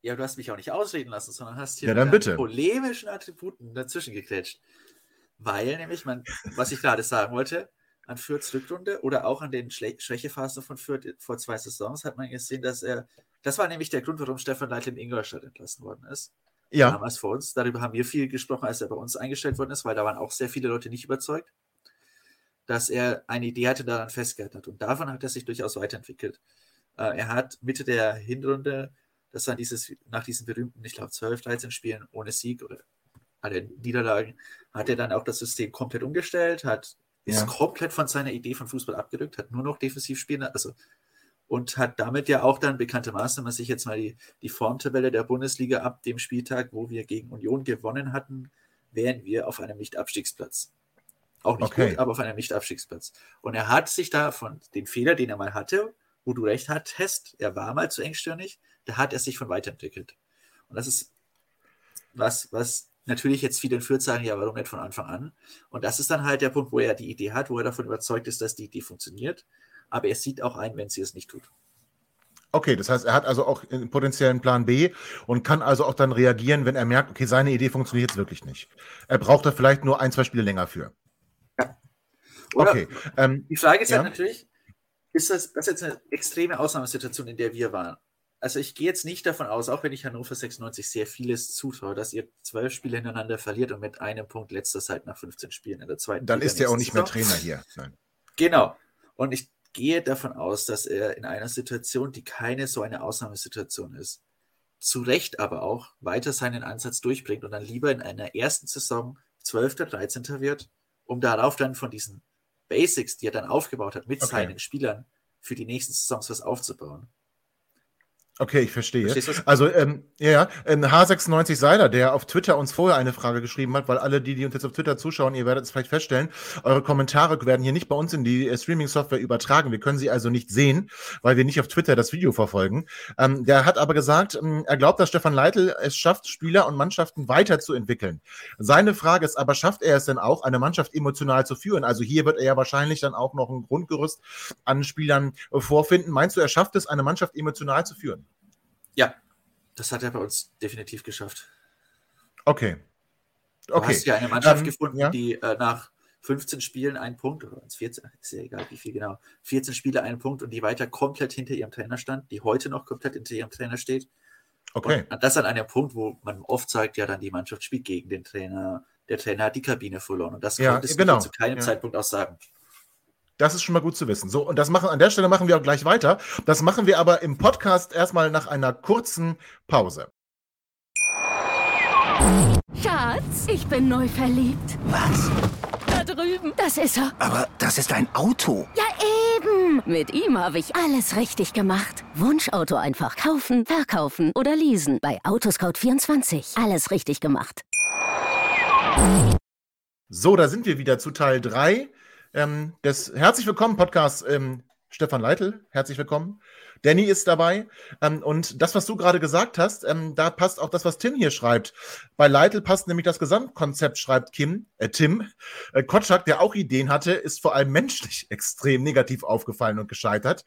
Ja, du hast mich auch nicht ausreden lassen, sondern hast hier ja, dann bitte. polemischen Attributen dazwischen gekretscht. Weil nämlich, man, was ich gerade sagen wollte, an Fürths Rückrunde oder auch an den Schle Schwächephasen von Fürth vor zwei Saisons hat man gesehen, dass er, das war nämlich der Grund, warum Stefan Leitl in Ingolstadt entlassen worden ist. Ja. Damals vor uns. Darüber haben wir viel gesprochen, als er bei uns eingestellt worden ist, weil da waren auch sehr viele Leute nicht überzeugt, dass er eine Idee hatte, daran festgehalten hat. Und davon hat er sich durchaus weiterentwickelt. Äh, er hat Mitte der Hinrunde, das war dieses, nach diesen berühmten, ich glaube, 12, 13 Spielen ohne Sieg oder alle Niederlagen, hat er dann auch das System komplett umgestellt, hat ist ja. komplett von seiner Idee von Fußball abgerückt, hat nur noch defensiv spielen, also und hat damit ja auch dann bekanntermaßen, wenn man sich jetzt mal die, die Formtabelle der Bundesliga ab dem Spieltag, wo wir gegen Union gewonnen hatten, wären wir auf einem Nicht-Abstiegsplatz. Auch nicht okay. gut, aber auf einem Nicht-Abstiegsplatz. Und er hat sich da von den Fehler, den er mal hatte, wo du recht hattest, er war mal zu engstirnig, da hat er sich von weiterentwickelt. Und das ist was, was natürlich jetzt viele in Fürth sagen, ja, warum nicht von Anfang an? Und das ist dann halt der Punkt, wo er die Idee hat, wo er davon überzeugt ist, dass die Idee funktioniert. Aber er sieht auch ein, wenn sie es nicht tut. Okay, das heißt, er hat also auch einen potenziellen Plan B und kann also auch dann reagieren, wenn er merkt, okay, seine Idee funktioniert jetzt wirklich nicht. Er braucht da vielleicht nur ein, zwei Spiele länger für. Ja. Oder okay. Ähm, die Frage ist ja? halt natürlich, ist das, das ist jetzt eine extreme Ausnahmesituation, in der wir waren? also ich gehe jetzt nicht davon aus, auch wenn ich Hannover 96 sehr vieles zutraue, dass ihr zwölf Spiele hintereinander verliert und mit einem Punkt letzter Zeit nach 15 Spielen in der zweiten Dann Liga ist er auch nicht mehr Trainer hier. Nein. Genau. Und ich gehe davon aus, dass er in einer Situation, die keine so eine Ausnahmesituation ist, zu Recht aber auch weiter seinen Ansatz durchbringt und dann lieber in einer ersten Saison 12., 13. wird, um darauf dann von diesen Basics, die er dann aufgebaut hat, mit okay. seinen Spielern für die nächsten Saisons was aufzubauen. Okay, ich verstehe. Also, ähm, ja, ähm, H96 Seiler, der auf Twitter uns vorher eine Frage geschrieben hat, weil alle, die, die uns jetzt auf Twitter zuschauen, ihr werdet es vielleicht feststellen, eure Kommentare werden hier nicht bei uns in die äh, Streaming-Software übertragen. Wir können sie also nicht sehen, weil wir nicht auf Twitter das Video verfolgen. Ähm, der hat aber gesagt, ähm, er glaubt, dass Stefan Leitl es schafft, Spieler und Mannschaften weiterzuentwickeln. Seine Frage ist aber, schafft er es denn auch, eine Mannschaft emotional zu führen? Also hier wird er ja wahrscheinlich dann auch noch ein Grundgerüst an Spielern äh, vorfinden. Meinst du, er schafft es, eine Mannschaft emotional zu führen? Ja, das hat er bei uns definitiv geschafft. Okay. Du okay. hast ja eine Mannschaft ähm, gefunden, ja? die äh, nach 15 Spielen einen Punkt, oder 14, ist ja egal, wie viel genau, 14 Spiele einen Punkt und die weiter komplett hinter ihrem Trainer stand, die heute noch komplett hinter ihrem Trainer steht. Okay. Und das an einem Punkt, wo man oft sagt, ja, dann die Mannschaft spielt gegen den Trainer, der Trainer hat die Kabine verloren und das ja, konntest genau. du zu keinem ja. Zeitpunkt auch sagen. Das ist schon mal gut zu wissen. So, und das machen, an der Stelle machen wir auch gleich weiter. Das machen wir aber im Podcast erstmal nach einer kurzen Pause. Schatz, ich bin neu verliebt. Was? Da drüben. Das ist er. Aber das ist ein Auto. Ja, eben. Mit ihm habe ich alles richtig gemacht. Wunschauto einfach kaufen, verkaufen oder leasen. Bei Autoscout24. Alles richtig gemacht. So, da sind wir wieder zu Teil 3 ähm, des Herzlich Willkommen Podcasts. Ähm, Stefan Leitl, herzlich willkommen. Danny ist dabei. Ähm, und das, was du gerade gesagt hast, ähm, da passt auch das, was Tim hier schreibt. Bei Leitl passt nämlich das Gesamtkonzept, schreibt Kim, äh, Tim. Äh, Kotschak, der auch Ideen hatte, ist vor allem menschlich extrem negativ aufgefallen und gescheitert.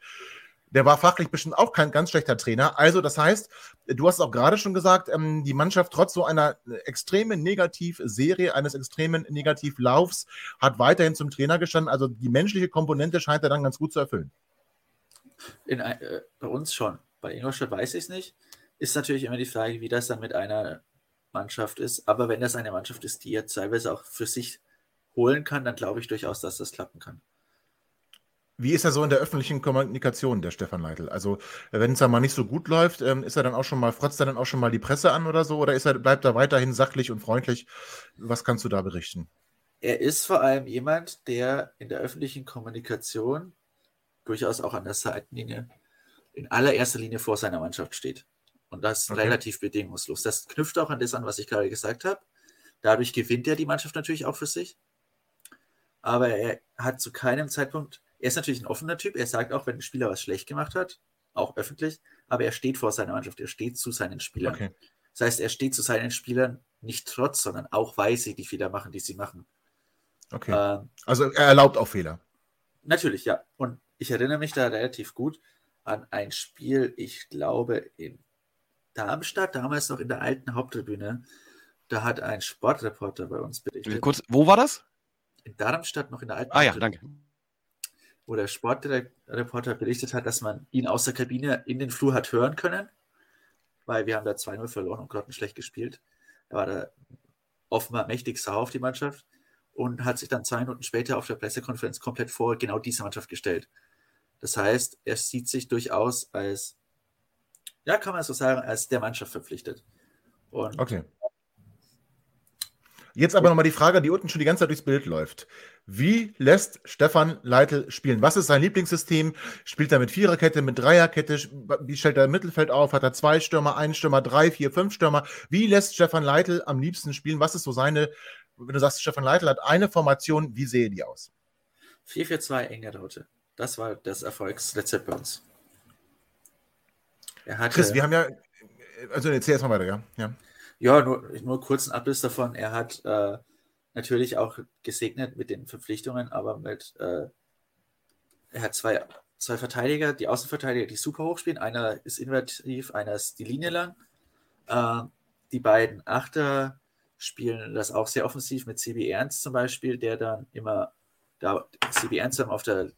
Der war fachlich bestimmt auch kein ganz schlechter Trainer. Also, das heißt, du hast auch gerade schon gesagt, ähm, die Mannschaft trotz so einer extremen Negativserie, eines extremen Negativlaufs, hat weiterhin zum Trainer gestanden. Also, die menschliche Komponente scheint er dann ganz gut zu erfüllen. In, äh, bei uns schon. Bei Ingolstadt weiß ich es nicht. Ist natürlich immer die Frage, wie das dann mit einer Mannschaft ist. Aber wenn das eine Mannschaft ist, die er teilweise auch für sich holen kann, dann glaube ich durchaus, dass das klappen kann. Wie ist er so in der öffentlichen Kommunikation, der Stefan Leitl? Also, wenn es da mal nicht so gut läuft, ähm, ist er dann auch schon mal, frotzt er dann auch schon mal die Presse an oder so? Oder ist er, bleibt er weiterhin sachlich und freundlich? Was kannst du da berichten? Er ist vor allem jemand, der in der öffentlichen Kommunikation durchaus auch an der Seitenlinie in allererster Linie vor seiner Mannschaft steht. Und das okay. relativ bedingungslos. Das knüpft auch an das an, was ich gerade gesagt habe. Dadurch gewinnt er die Mannschaft natürlich auch für sich. Aber er hat zu keinem Zeitpunkt, er ist natürlich ein offener Typ. Er sagt auch, wenn ein Spieler was schlecht gemacht hat, auch öffentlich, aber er steht vor seiner Mannschaft, er steht zu seinen Spielern. Okay. Das heißt, er steht zu seinen Spielern nicht trotz, sondern auch weil sie die Fehler machen, die sie machen. Okay. Ähm, also er erlaubt auch Fehler. Natürlich, ja. Und ich erinnere mich da relativ gut an ein Spiel, ich glaube, in Darmstadt, damals noch in der alten Haupttribüne. Da hat ein Sportreporter bei uns berichtet. Kurz, wo war das? In Darmstadt, noch in der alten Ah ja, danke. Wo der Sportreporter berichtet hat, dass man ihn aus der Kabine in den Flur hat hören können, weil wir haben da 2-0 verloren und grottenschlecht gespielt. Er war da offenbar mächtig sauer auf die Mannschaft und hat sich dann zwei Minuten später auf der Pressekonferenz komplett vor genau diese Mannschaft gestellt. Das heißt, er sieht sich durchaus als, ja, kann man so sagen, als der Mannschaft verpflichtet. Und okay. Jetzt aber nochmal die Frage, die unten schon die ganze Zeit durchs Bild läuft. Wie lässt Stefan Leitl spielen? Was ist sein Lieblingssystem? Spielt er mit Viererkette, mit Dreierkette? Wie stellt er im Mittelfeld auf? Hat er zwei Stürmer, einen Stürmer, drei, vier, fünf Stürmer? Wie lässt Stefan Leitl am liebsten spielen? Was ist so seine wenn du sagst, Stefan Leitl hat eine Formation, wie sehe die aus? 4-4-2 enge Raute. Das war das Erfolgsrezept bei uns. Er hatte, Chris, wir haben ja, also erzähl erstmal weiter, ja. Ja, ja nur, nur kurz einen Abriss davon. Er hat äh, natürlich auch gesegnet mit den Verpflichtungen, aber mit, äh, er hat zwei, zwei Verteidiger, die Außenverteidiger, die super hoch spielen. Einer ist invertiv, einer ist die Linie lang. Äh, die beiden Achter spielen das auch sehr offensiv mit CB Ernst zum Beispiel, der dann immer da CB Ernst auf der,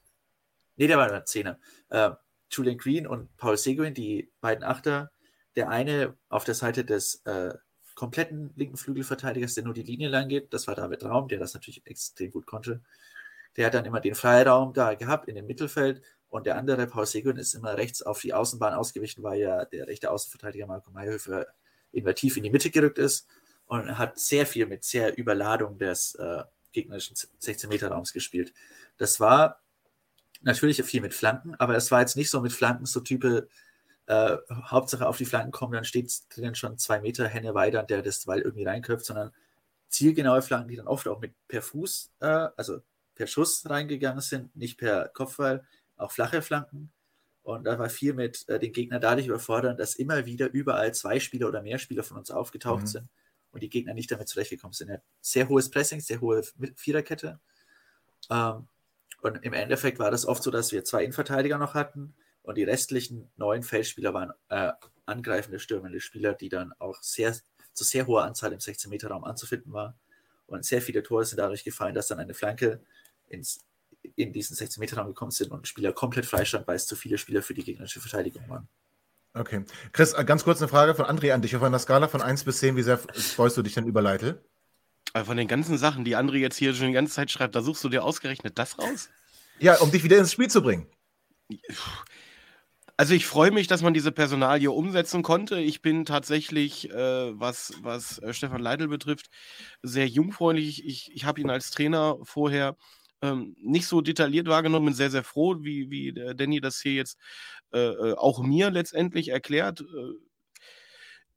nee, der war der Zehner, äh, Julian Green und Paul Seguin, die beiden Achter, der eine auf der Seite des äh, kompletten linken Flügelverteidigers, der nur die Linie lang geht, das war David Raum, der das natürlich extrem gut konnte. Der hat dann immer den Freiraum da gehabt in dem Mittelfeld und der andere, Paul Seguin, ist immer rechts auf die Außenbahn ausgewichen, weil ja der rechte Außenverteidiger Marco Mayhöfer invertiv in die Mitte gerückt ist und hat sehr viel mit sehr Überladung des äh, gegnerischen 16-Meter-Raums gespielt. Das war natürlich viel mit Flanken, aber es war jetzt nicht so mit Flanken, so Type, äh, Hauptsache auf die Flanken kommen, dann steht drin schon zwei Meter Henne weiter, der das Ball irgendwie reinköpft, sondern zielgenaue Flanken, die dann oft auch mit per Fuß, äh, also per Schuss reingegangen sind, nicht per Kopfball, auch flache Flanken. Und da war viel mit äh, den Gegner dadurch überfordern, dass immer wieder überall zwei Spieler oder mehr Spieler von uns aufgetaucht mhm. sind und die Gegner nicht damit zurechtgekommen sind. Hat sehr hohes Pressing, sehr hohe Viererkette. Ähm, und im Endeffekt war das oft so, dass wir zwei Innenverteidiger noch hatten und die restlichen neun Feldspieler waren äh, angreifende, stürmende Spieler, die dann auch sehr, zu sehr hoher Anzahl im 16-Meter-Raum anzufinden waren. Und sehr viele Tore sind dadurch gefallen, dass dann eine Flanke ins, in diesen 16-Meter-Raum gekommen sind und ein Spieler komplett freistand, weil es zu viele Spieler für die gegnerische Verteidigung waren. Okay. Chris, äh, ganz kurz eine Frage von André an dich. Auf einer Skala von 1 bis 10, wie sehr freust du dich denn über Leitl? Äh, von den ganzen Sachen, die André jetzt hier schon die ganze Zeit schreibt, da suchst du dir ausgerechnet das raus? Ja, um dich wieder ins Spiel zu bringen. Also ich freue mich, dass man diese Personalie umsetzen konnte. Ich bin tatsächlich, äh, was, was äh, Stefan Leitl betrifft, sehr jungfreundlich. Ich, ich habe ihn als Trainer vorher ähm, nicht so detailliert wahrgenommen, bin sehr, sehr froh, wie, wie Danny das hier jetzt äh, äh, auch mir letztendlich erklärt. Äh,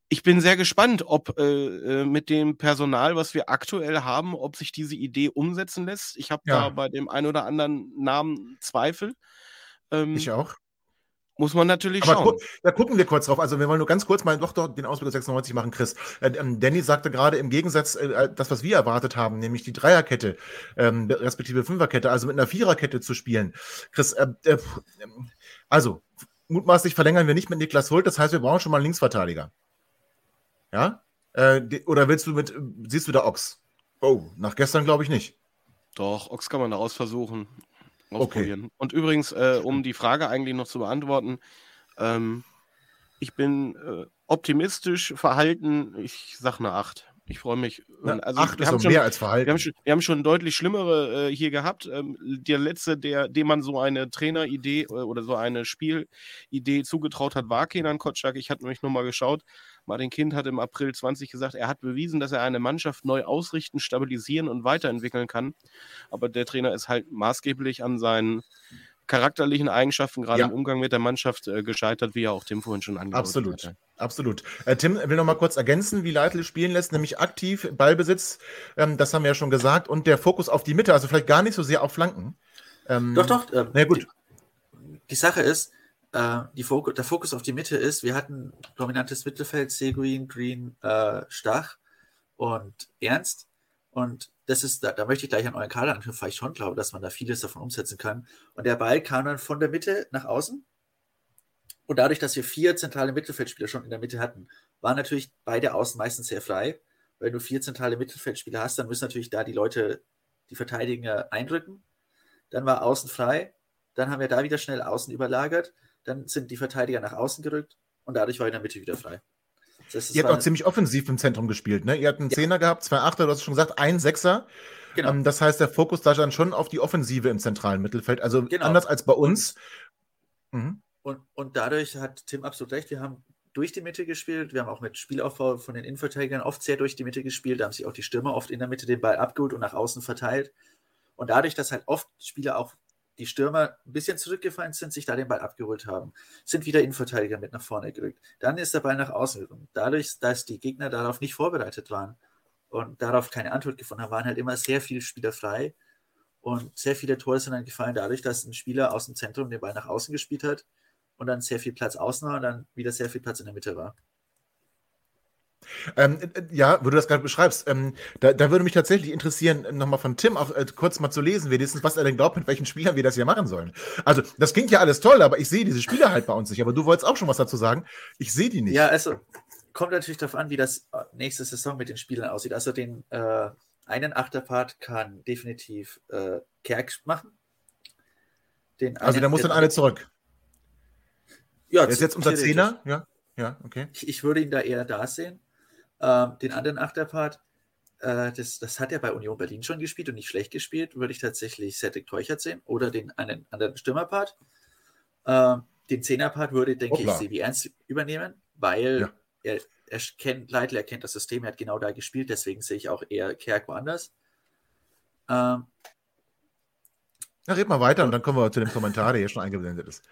ich bin sehr gespannt, ob äh, mit dem Personal, was wir aktuell haben, ob sich diese Idee umsetzen lässt. Ich habe ja. da bei dem einen oder anderen Namen Zweifel. Ähm, ich auch. Muss man natürlich Aber schauen. Gu da gucken wir kurz drauf. Also wir wollen nur ganz kurz mal doch, doch den Ausblick 96 machen, Chris. Äh, ähm, Danny sagte gerade im Gegensatz, äh, äh, das, was wir erwartet haben, nämlich die Dreierkette, ähm, respektive Fünferkette, also mit einer Viererkette zu spielen. Chris, äh, äh, also mutmaßlich verlängern wir nicht mit Niklas Hult, das heißt, wir brauchen schon mal einen Linksverteidiger. Ja? Äh, oder willst du mit, siehst du da Ochs? Oh, nach gestern glaube ich nicht. Doch, Ochs kann man da ausversuchen ausprobieren. Okay. Und übrigens, äh, um die Frage eigentlich noch zu beantworten, ähm, ich bin äh, optimistisch verhalten, ich sage eine 8. Ich freue mich. Also, Ach, wir haben schon, mehr als verhalten. Wir haben schon, wir haben schon deutlich schlimmere äh, hier gehabt. Ähm, der letzte, der, dem man so eine Traineridee äh, oder so eine Spielidee zugetraut hat, war Kenan Kotschak. Ich hatte nämlich nochmal geschaut. Martin Kind hat im April 20 gesagt, er hat bewiesen, dass er eine Mannschaft neu ausrichten, stabilisieren und weiterentwickeln kann. Aber der Trainer ist halt maßgeblich an seinen charakterlichen Eigenschaften, gerade ja. im Umgang mit der Mannschaft, äh, gescheitert, wie ja auch Tim vorhin schon angedeutet Absolut. Hatte. Absolut. Äh, Tim will noch mal kurz ergänzen, wie Leitl spielen lässt, nämlich aktiv Ballbesitz, ähm, das haben wir ja schon gesagt, und der Fokus auf die Mitte, also vielleicht gar nicht so sehr auf Flanken. Ähm, doch, doch. Äh, na gut. Die, die Sache ist, äh, Fokus, der Fokus auf die Mitte ist, wir hatten dominantes Mittelfeld, Seguin, Green, äh, Stach und Ernst. Und das ist, da, da möchte ich gleich an euren Kader anknüpfen, weil ich schon glaube, dass man da vieles davon umsetzen kann. Und der Ball kam dann von der Mitte nach außen. Und dadurch, dass wir vier zentrale Mittelfeldspieler schon in der Mitte hatten, waren natürlich beide Außen meistens sehr frei. Wenn du vier zentrale Mittelfeldspieler hast, dann müssen natürlich da die Leute, die Verteidiger eindrücken. Dann war Außen frei. Dann haben wir da wieder schnell Außen überlagert. Dann sind die Verteidiger nach außen gerückt und dadurch war in der Mitte wieder frei. Das Ihr habt auch ziemlich offensiv im Zentrum gespielt, ne? Ihr habt einen ja. Zehner gehabt, zwei Achter, du hast schon gesagt, ein Sechser. Genau. Ähm, das heißt, der Fokus da dann schon auf die Offensive im zentralen Mittelfeld. Also genau. anders als bei uns. Mhm. Und, und dadurch hat Tim absolut recht. Wir haben durch die Mitte gespielt. Wir haben auch mit Spielaufbau von den Innenverteidigern oft sehr durch die Mitte gespielt. Da haben sich auch die Stürmer oft in der Mitte den Ball abgeholt und nach außen verteilt. Und dadurch, dass halt oft Spieler auch die Stürmer ein bisschen zurückgefallen sind, sich da den Ball abgeholt haben, sind wieder Innenverteidiger mit nach vorne gerückt. Dann ist der Ball nach außen gekommen. Dadurch, dass die Gegner darauf nicht vorbereitet waren und darauf keine Antwort gefunden haben, waren halt immer sehr viele Spieler frei und sehr viele Tore sind dann gefallen dadurch, dass ein Spieler aus dem Zentrum den Ball nach außen gespielt hat und dann sehr viel Platz außen war und dann wieder sehr viel Platz in der Mitte war. Ähm, äh, ja, wo du das gerade beschreibst, ähm, da, da, würde mich tatsächlich interessieren, nochmal von Tim auch äh, kurz mal zu lesen, wenigstens, was er denn glaubt, mit welchen Spielern wir das hier machen sollen. Also, das klingt ja alles toll, aber ich sehe diese Spieler halt bei uns nicht. Aber du wolltest auch schon was dazu sagen. Ich sehe die nicht. Ja, also, kommt natürlich darauf an, wie das äh, nächste Saison mit den Spielern aussieht. Also, den äh, einen Achterpart kann definitiv äh, Kerk machen. Den also, da muss dann alle zurück. Ja, der ist jetzt unser Zehner, ja. Ja, okay. Ich, ich, würde ihn da eher da sehen. Ähm, den anderen Achterpart, äh, das, das hat er bei Union Berlin schon gespielt und nicht schlecht gespielt, würde ich tatsächlich Cedric Teuchert sehen oder den einen anderen Stürmerpart. Ähm, den Zehnerpart würde, denke Hoppla. ich, Sebi Ernst übernehmen, weil ja. er, er kennt, Leitler kennt das System, er hat genau da gespielt, deswegen sehe ich auch eher Kerk woanders. Ähm, ja, red mal weiter und dann kommen wir zu dem Kommentar, der hier schon eingeblendet ist.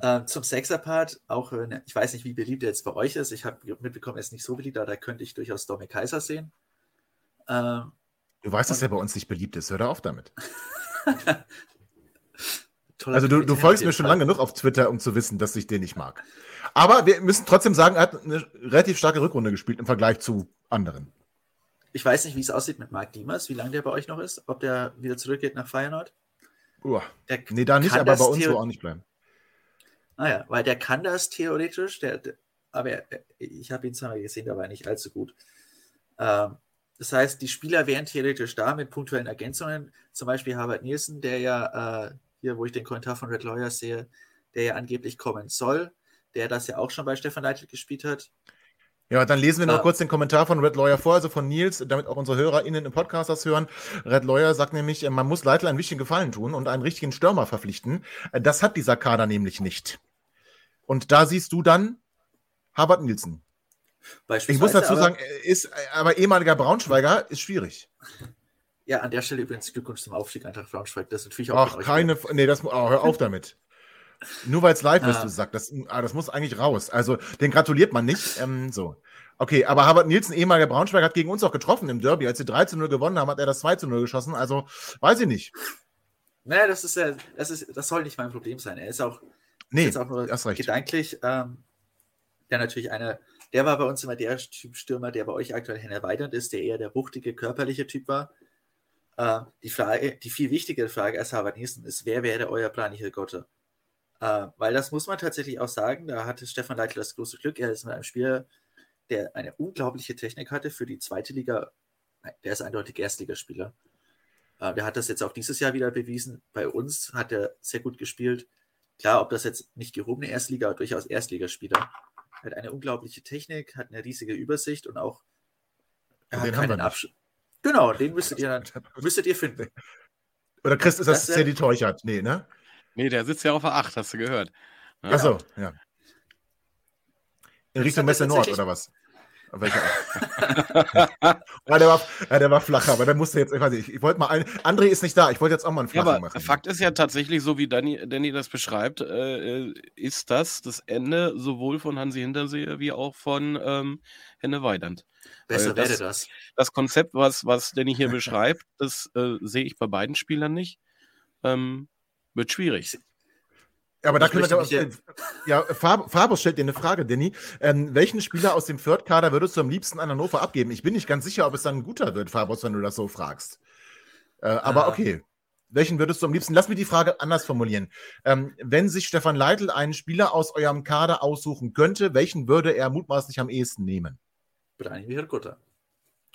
Äh, zum Sechser-Part, auch äh, ich weiß nicht, wie beliebt er jetzt bei euch ist. Ich habe mitbekommen, er ist nicht so beliebt, aber da könnte ich durchaus Dominik Kaiser sehen. Ähm, du weißt, dass er bei uns nicht beliebt ist. Hör da auf damit. also du, du folgst mir schon lange genug auf Twitter, um zu wissen, dass ich den nicht mag. Aber wir müssen trotzdem sagen, er hat eine relativ starke Rückrunde gespielt im Vergleich zu anderen. Ich weiß nicht, wie es aussieht mit Marc Diemers, wie lange der bei euch noch ist, ob der wieder zurückgeht nach Feyenoord. Uah. nee, da nicht, aber bei uns so auch nicht bleiben. Naja, ah weil der kann das theoretisch, der, der aber er, ich habe ihn zweimal gesehen, war nicht allzu gut. Ähm, das heißt, die Spieler wären theoretisch da mit punktuellen Ergänzungen. Zum Beispiel Harvard Nielsen, der ja, äh, hier, wo ich den Kommentar von Red Lawyer sehe, der ja angeblich kommen soll, der das ja auch schon bei Stefan Leitl gespielt hat. Ja, dann lesen wir noch uh, kurz den Kommentar von Red Lawyer vor, also von Nils, damit auch unsere HörerInnen im Podcast das hören. Red Lawyer sagt nämlich, man muss Leitl einen wichtigen Gefallen tun und einen richtigen Stürmer verpflichten. Das hat dieser Kader nämlich nicht. Und da siehst du dann Habert Nielsen. Ich muss dazu sagen, ist aber ehemaliger Braunschweiger ist schwierig. Ja, an der Stelle übrigens Glückwunsch zum Aufstieg Eintracht Braunschweig. Das ist natürlich auch. Ach, keine. Nee, das, oh, hör auf damit. Nur weil es live ist, du sagst, das, ah, das muss eigentlich raus. Also, den gratuliert man nicht. Ähm, so. Okay, aber Habert Nielsen, ehemaliger Braunschweiger, hat gegen uns auch getroffen im Derby. Als sie 3 zu 0 gewonnen haben, hat er das 2 zu 0 geschossen. Also, weiß ich nicht. Naja, das ist ja, das ist, das soll nicht mein Problem sein. Er ist auch Nee, ist auch nur gedanklich. Ähm, der natürlich eine, der war bei uns immer der Typ Stürmer, der bei euch aktuell erweiternd ist, der eher der wuchtige, körperliche Typ war. Äh, die, Frage, die viel wichtigere Frage als Harvard Nielsen ist, wer wäre euer Planicher Gotte? Äh, weil das muss man tatsächlich auch sagen, da hatte Stefan Leitl das große Glück, er ist mit einem Spieler, der eine unglaubliche Technik hatte für die zweite Liga. Der ist eindeutig Erstligaspieler. Äh, der hat das jetzt auch dieses Jahr wieder bewiesen. Bei uns hat er sehr gut gespielt. Klar, ob das jetzt nicht gehobene Erstliga, aber durchaus Erstligaspieler. Hat eine unglaubliche Technik, hat eine riesige Übersicht und auch Er Den hat keinen. Abschluss. Genau, den müsstet ihr dann müsstet ihr finden. Oder Chris, ist das, Das, Sadie Teuchert? Nee, ne? Nee, der sitzt ja auf der 8, hast du gehört. Ja. Achso, ja. In Richtung Messe Nord oder was? Auf welcher ja, der war, ja, der war flacher, aber der musste jetzt, ich weiß nicht, ich wollte mal ein, André ist nicht da, ich wollte jetzt auch mal einen Ja, flachen aber machen. Fakt ist ja tatsächlich, so wie Danny, Danny das beschreibt, äh, äh, ist das das Ende sowohl von Hansi Hinterseher wie auch von ähm, Henne Weidand. Besser das- wäre das. Das Konzept, was, was Danny hier beschreibt, das äh, sehe ich bei beiden Spielern nicht. Ähm, wird schwierig. Ja, aber da Ich können wir möchte ja, mich ja, Fab, Fabus stellt dir eine Frage, Danny. Ähm, welchen Spieler aus dem Third-Kader würdest du am liebsten an Hannover abgeben? Ich bin nicht ganz sicher, ob es dann ein guter wird, Fabus, wenn du das so fragst. Äh, aber Ah. okay. Welchen würdest du am liebsten? Lass mich die Frage anders formulieren. Ähm, wenn sich Stefan Leitl einen Spieler aus eurem Kader aussuchen könnte, welchen würde er mutmaßlich am ehesten nehmen? Branimir Gutter.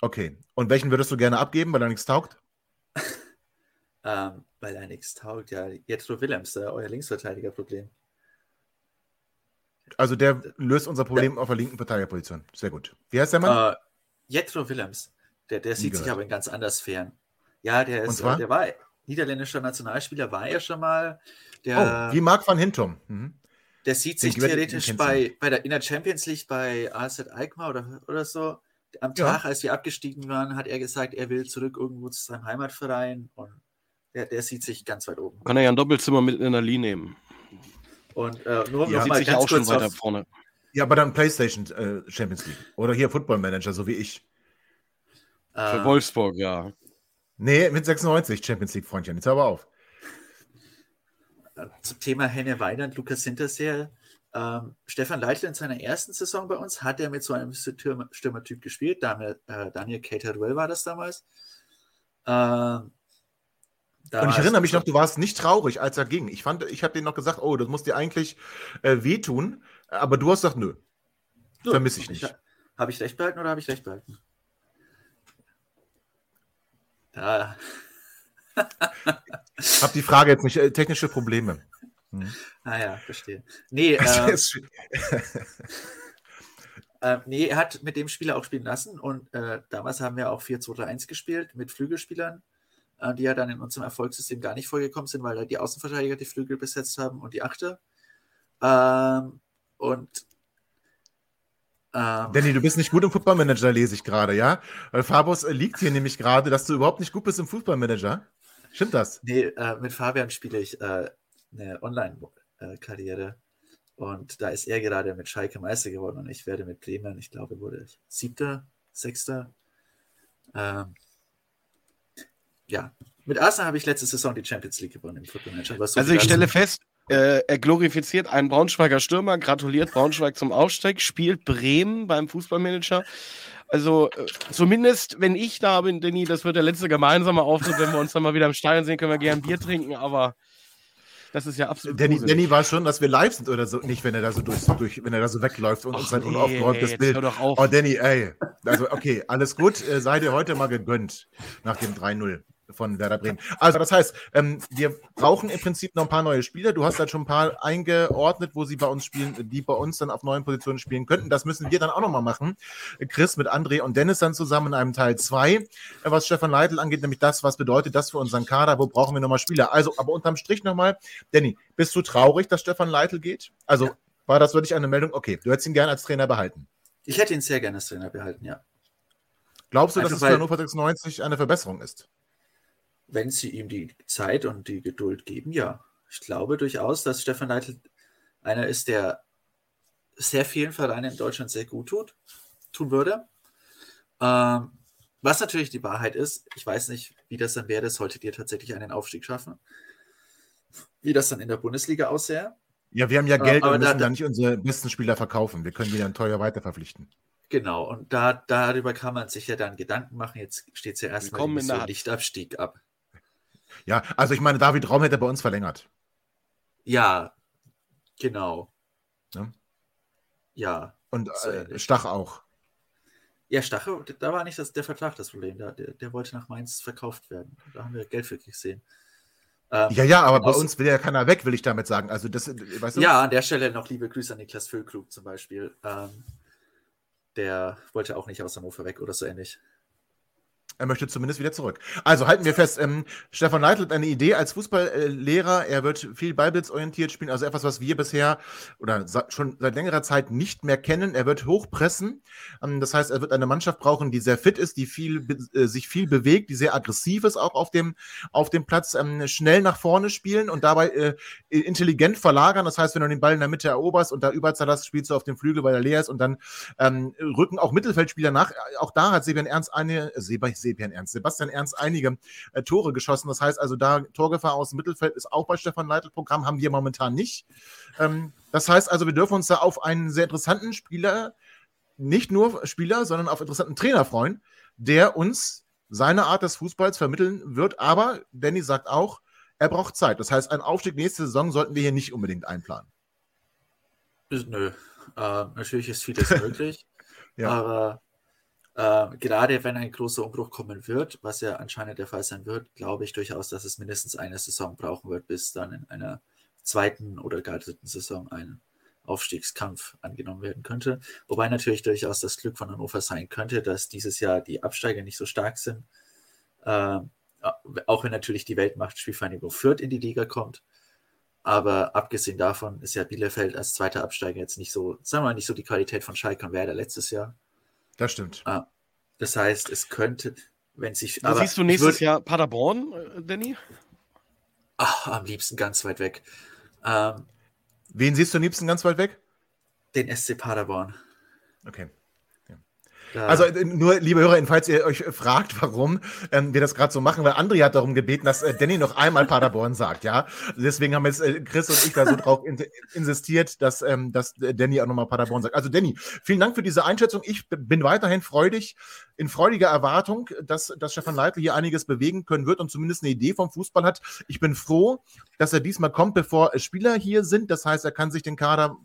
Okay. Und welchen würdest du gerne abgeben, weil er nichts taugt? Ähm, weil er nichts taugt. Ja, Jetro Willems, äh, euer Linksverteidiger-Problem. Also der löst unser Problem auf der linken Verteidigerposition. Sehr gut. Wie heißt der Mann? Äh, Jetro Willems, der, der sieht sich aber in ganz anderen Sphären. Ja, der ist, zwar? äh, der war niederländischer Nationalspieler, war er schon mal. Der, oh, wie Marc van Hintum. Mhm. der sieht den sich den theoretisch du bei, bei der in der Champions League bei AZ Alkmaar oder, oder so. Am Ja. Tag, als wir abgestiegen waren, hat er gesagt, er will zurück irgendwo zu seinem Heimatverein und der, der sieht sich ganz weit oben. Kann er ja ein Doppelzimmer mit in der Lee nehmen. Und äh, nur Ja. noch Sieht mal ganz auch schon kurz weiter auf, vorne. Ja, aber dann PlayStation äh, Champions League. Oder hier Football Manager, so wie ich. Für äh, Wolfsburg, ja. Nee, mit 96 Champions League, Freundchen. Jetzt hör aber auf. zum Thema Henne Weidand, Lukas Hinterseher. Ähm, Stefan Leitl in seiner ersten Saison bei uns hat er mit so einem Stürmer- Stürmertyp gespielt. Daniel, äh, Daniel Caterwell war das damals. Ähm, Und ich erinnere mich noch, du warst nicht traurig, als er ging. Ich fand, ich habe dir noch gesagt, oh, das muss dir eigentlich äh, wehtun. Aber du hast gesagt, nö. vermisse ich nicht. Habe ich recht behalten oder habe ich recht behalten? Da, Hab die Frage jetzt nicht. Äh, technische Probleme. Hm. ah ja, verstehe. Nee, ähm, ist- äh, nee, er hat mit dem Spieler auch spielen lassen und äh, damals haben wir auch 4-2-3-1 gespielt mit Flügelspielern, äh, die ja dann in unserem Erfolgssystem gar nicht vorgekommen sind, weil da die Außenverteidiger die Flügel besetzt haben und die Achte. Ähm, und ähm, Danny, du bist nicht gut im Footballmanager, lese ich gerade, ja? Weil Fabus äh, liegt hier nämlich gerade, dass du überhaupt nicht gut bist im Fußballmanager. Stimmt das? Nee, äh, mit Fabian spiele ich äh, eine Online-Karriere. Und da ist er gerade mit Schalke Meister geworden und ich werde mit Bremen, ich glaube, wurde ich siebter, sechster. Ähm, ja, mit Arsenal habe ich letzte Saison die Champions League gewonnen im Football Manager. so Also ich stelle fest, äh, er glorifiziert einen Braunschweiger Stürmer, gratuliert Braunschweig zum Aufstieg, spielt Bremen beim Fußballmanager. Also äh, zumindest, wenn ich da bin, Danny, das wird der letzte gemeinsame Auftritt, wenn wir uns dann mal wieder im Stadion sehen, können wir gerne Bier trinken, aber das ist ja absolut Danny, gruselig. Danny war schon, dass wir live sind oder so. Nicht, wenn er da so durch, durch wenn er da so wegläuft und Ach uns sein nee, unaufgeräumtes Bild. hör doch auf. Oh, Danny, ey. Also, okay, alles gut. Äh, sei dir heute mal gegönnt nach dem 3-0 von Werder Bremen. Also, das heißt, ähm, wir brauchen im Prinzip noch ein paar neue Spieler. Du hast halt schon ein paar eingeordnet, wo sie bei uns spielen, die bei uns dann auf neuen Positionen spielen könnten. Das müssen wir dann auch nochmal machen. Chris mit André und Dennis dann zusammen in einem Teil 2, was Stefan Leitl angeht, nämlich das, was bedeutet das für unseren Kader, wo brauchen wir nochmal Spieler. Also, aber unterm Strich nochmal, Danny, bist du traurig, dass Stefan Leitl geht? Also, Ja. war das wirklich eine Meldung? Okay, du hättest ihn gerne als Trainer behalten. Ich hätte ihn sehr gerne als Trainer behalten, ja. Glaubst du, dass Einfach es für Hannover 96 eine Verbesserung ist? Wenn sie ihm die Zeit und die Geduld geben, ja. Ich glaube durchaus, dass Stefan Leitl einer ist, der sehr vielen Vereinen in Deutschland sehr gut tut, tun würde. Ähm, was natürlich die Wahrheit ist, ich weiß nicht, wie das dann wäre, solltet ihr tatsächlich einen Aufstieg schaffen. Wie das dann in der Bundesliga aussähe. Ja, wir haben ja Geld aber und müssen da, da- nicht unsere besten Spieler verkaufen. Wir können die dann teuer weiterverpflichten. Genau, und da, darüber kann man sich ja dann Gedanken machen. Jetzt steht es ja erstmal Willkommen die in der. Nichtabstieg ab. Ja, also ich meine, David Raum hätte bei uns verlängert. Ja, genau. Ja. Ja. Und äh. Stach auch. Ja, Stache, da war nicht das, der Vertrag das Problem. Da, der, der wollte nach Mainz verkauft werden. Da haben wir Geld für gesehen. Ähm, Ja, ja, aber bei uns will ja keiner weg, will ich damit sagen. Also das, äh, weißt du? Ja, an der Stelle noch liebe Grüße an Niklas Füllkrug zum Beispiel. Ähm, der wollte auch nicht aus Hannover weg oder so ähnlich. Er möchte zumindest wieder zurück. Also halten wir fest, ähm, Stefan Leitl hat eine Idee als Fußballlehrer. Er wird viel ballblitzorientiert spielen, also etwas, was wir bisher oder schon seit längerer Zeit nicht mehr kennen. Er wird hochpressen. Ähm, das heißt, er wird eine Mannschaft brauchen, die sehr fit ist, die viel, äh, sich viel bewegt, die sehr aggressiv ist auch auf dem, auf dem Platz, ähm, schnell nach vorne spielen und dabei äh, intelligent verlagern. Das heißt, wenn du den Ball in der Mitte eroberst und da Überzahl hast, spielst du auf dem Flügel, weil er leer ist und dann ähm, rücken auch Mittelfeldspieler nach. Auch da hat Sebastian Ernst eine, äh, Sebastian Ernst, Sebastian Ernst einige äh, Tore geschossen. Das heißt also, da Torgefahr aus dem Mittelfeld ist auch bei Stefan Leitl Programm, haben wir momentan nicht. Ähm, das heißt also, wir dürfen uns da auf einen sehr interessanten Spieler, nicht nur Spieler, sondern auf interessanten Trainer freuen, der uns seine Art des Fußballs vermitteln wird. Aber Danny sagt auch, er braucht Zeit. Das heißt, ein Aufstieg nächste Saison sollten wir hier nicht unbedingt einplanen. Nö, äh, natürlich ist vieles möglich, ja. aber äh, gerade wenn ein großer Umbruch kommen wird, was ja anscheinend der Fall sein wird, glaube ich durchaus, dass es mindestens eine Saison brauchen wird, bis dann in einer zweiten oder gar dritten Saison ein Aufstiegskampf angenommen werden könnte. Wobei natürlich durchaus das Glück von Hannover sein könnte, dass dieses Jahr die Absteiger nicht so stark sind. Äh, auch wenn natürlich die Weltmacht Spielvereinigung Fürth in die Liga kommt. Aber abgesehen davon ist ja Bielefeld als zweiter Absteiger jetzt nicht so, sagen wir mal, nicht so die Qualität von Schalke und Werder letztes Jahr. Das stimmt. Ah, das heißt, es könnte, wenn sich. Aber siehst du nächstes würd, Jahr Paderborn, äh, Danny? Ach, am liebsten ganz weit weg. Ähm, Wen siehst du am liebsten ganz weit weg? Den SC Paderborn. Okay. Also äh, nur, liebe Hörer, falls ihr euch fragt, warum ähm, wir das gerade so machen, weil André hat darum gebeten, dass äh, Danny noch einmal Paderborn sagt, ja. Deswegen haben jetzt äh, Chris und ich da so drauf in, insistiert, dass, ähm, dass Danny auch nochmal Paderborn sagt. Also Danny, vielen Dank für diese Einschätzung. Ich bin weiterhin freudig, in freudiger Erwartung, dass, dass Stefan Leitl hier einiges bewegen können wird und zumindest eine Idee vom Fußball hat. Ich bin froh, dass er diesmal kommt, bevor Spieler hier sind. Das heißt, er kann sich den Kader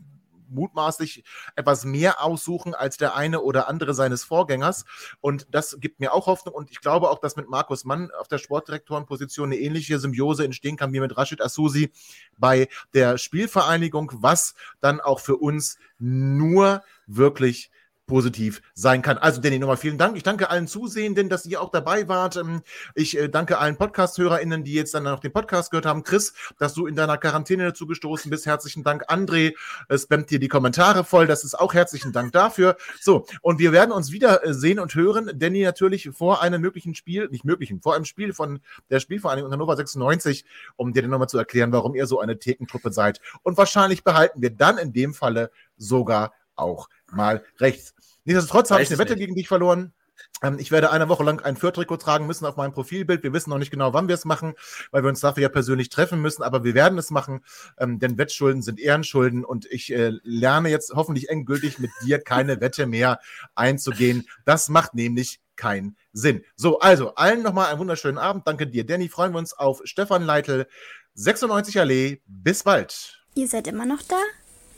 mutmaßlich etwas mehr aussuchen als der eine oder andere seines Vorgängers. Und das gibt mir auch Hoffnung. Und ich glaube auch, dass mit Markus Mann auf der Sportdirektorenposition eine ähnliche Symbiose entstehen kann wie mit Rashid Asusi bei der Spielvereinigung, was dann auch für uns nur wirklich positiv sein kann. Also Danny, nochmal vielen Dank. Ich danke allen Zusehenden, dass ihr auch dabei wart. Ähm, ich äh, danke allen Podcast-HörerInnen, die jetzt dann noch den Podcast gehört haben. Chris, dass du in deiner Quarantäne dazu gestoßen bist. Herzlichen Dank. André äh, spammt dir die Kommentare voll. Das ist auch herzlichen Dank dafür. So, und wir werden uns wieder äh, sehen und hören. Danny natürlich vor einem möglichen Spiel, nicht möglichen, vor einem Spiel von der Spielvereinigung Hannover 96, um dir dann nochmal zu erklären, warum ihr so eine Thekentruppe seid. Und wahrscheinlich behalten wir dann in dem Falle sogar auch mal rechts. Nichtsdestotrotz habe ich eine Wette nicht. gegen dich verloren. Ähm, ich werde eine Woche lang ein Fürth-Trikot tragen müssen auf meinem Profilbild. Wir wissen noch nicht genau, wann wir es machen, weil wir uns dafür ja persönlich treffen müssen, aber wir werden es machen, ähm, denn Wettschulden sind Ehrenschulden und ich äh, lerne jetzt hoffentlich endgültig mit dir keine Wette mehr einzugehen. Das macht nämlich keinen Sinn. So, also allen nochmal einen wunderschönen Abend. Danke dir, Danny. Freuen wir uns auf Stefan Leitl, 96 Allee. Bis bald. Ihr seid immer noch da?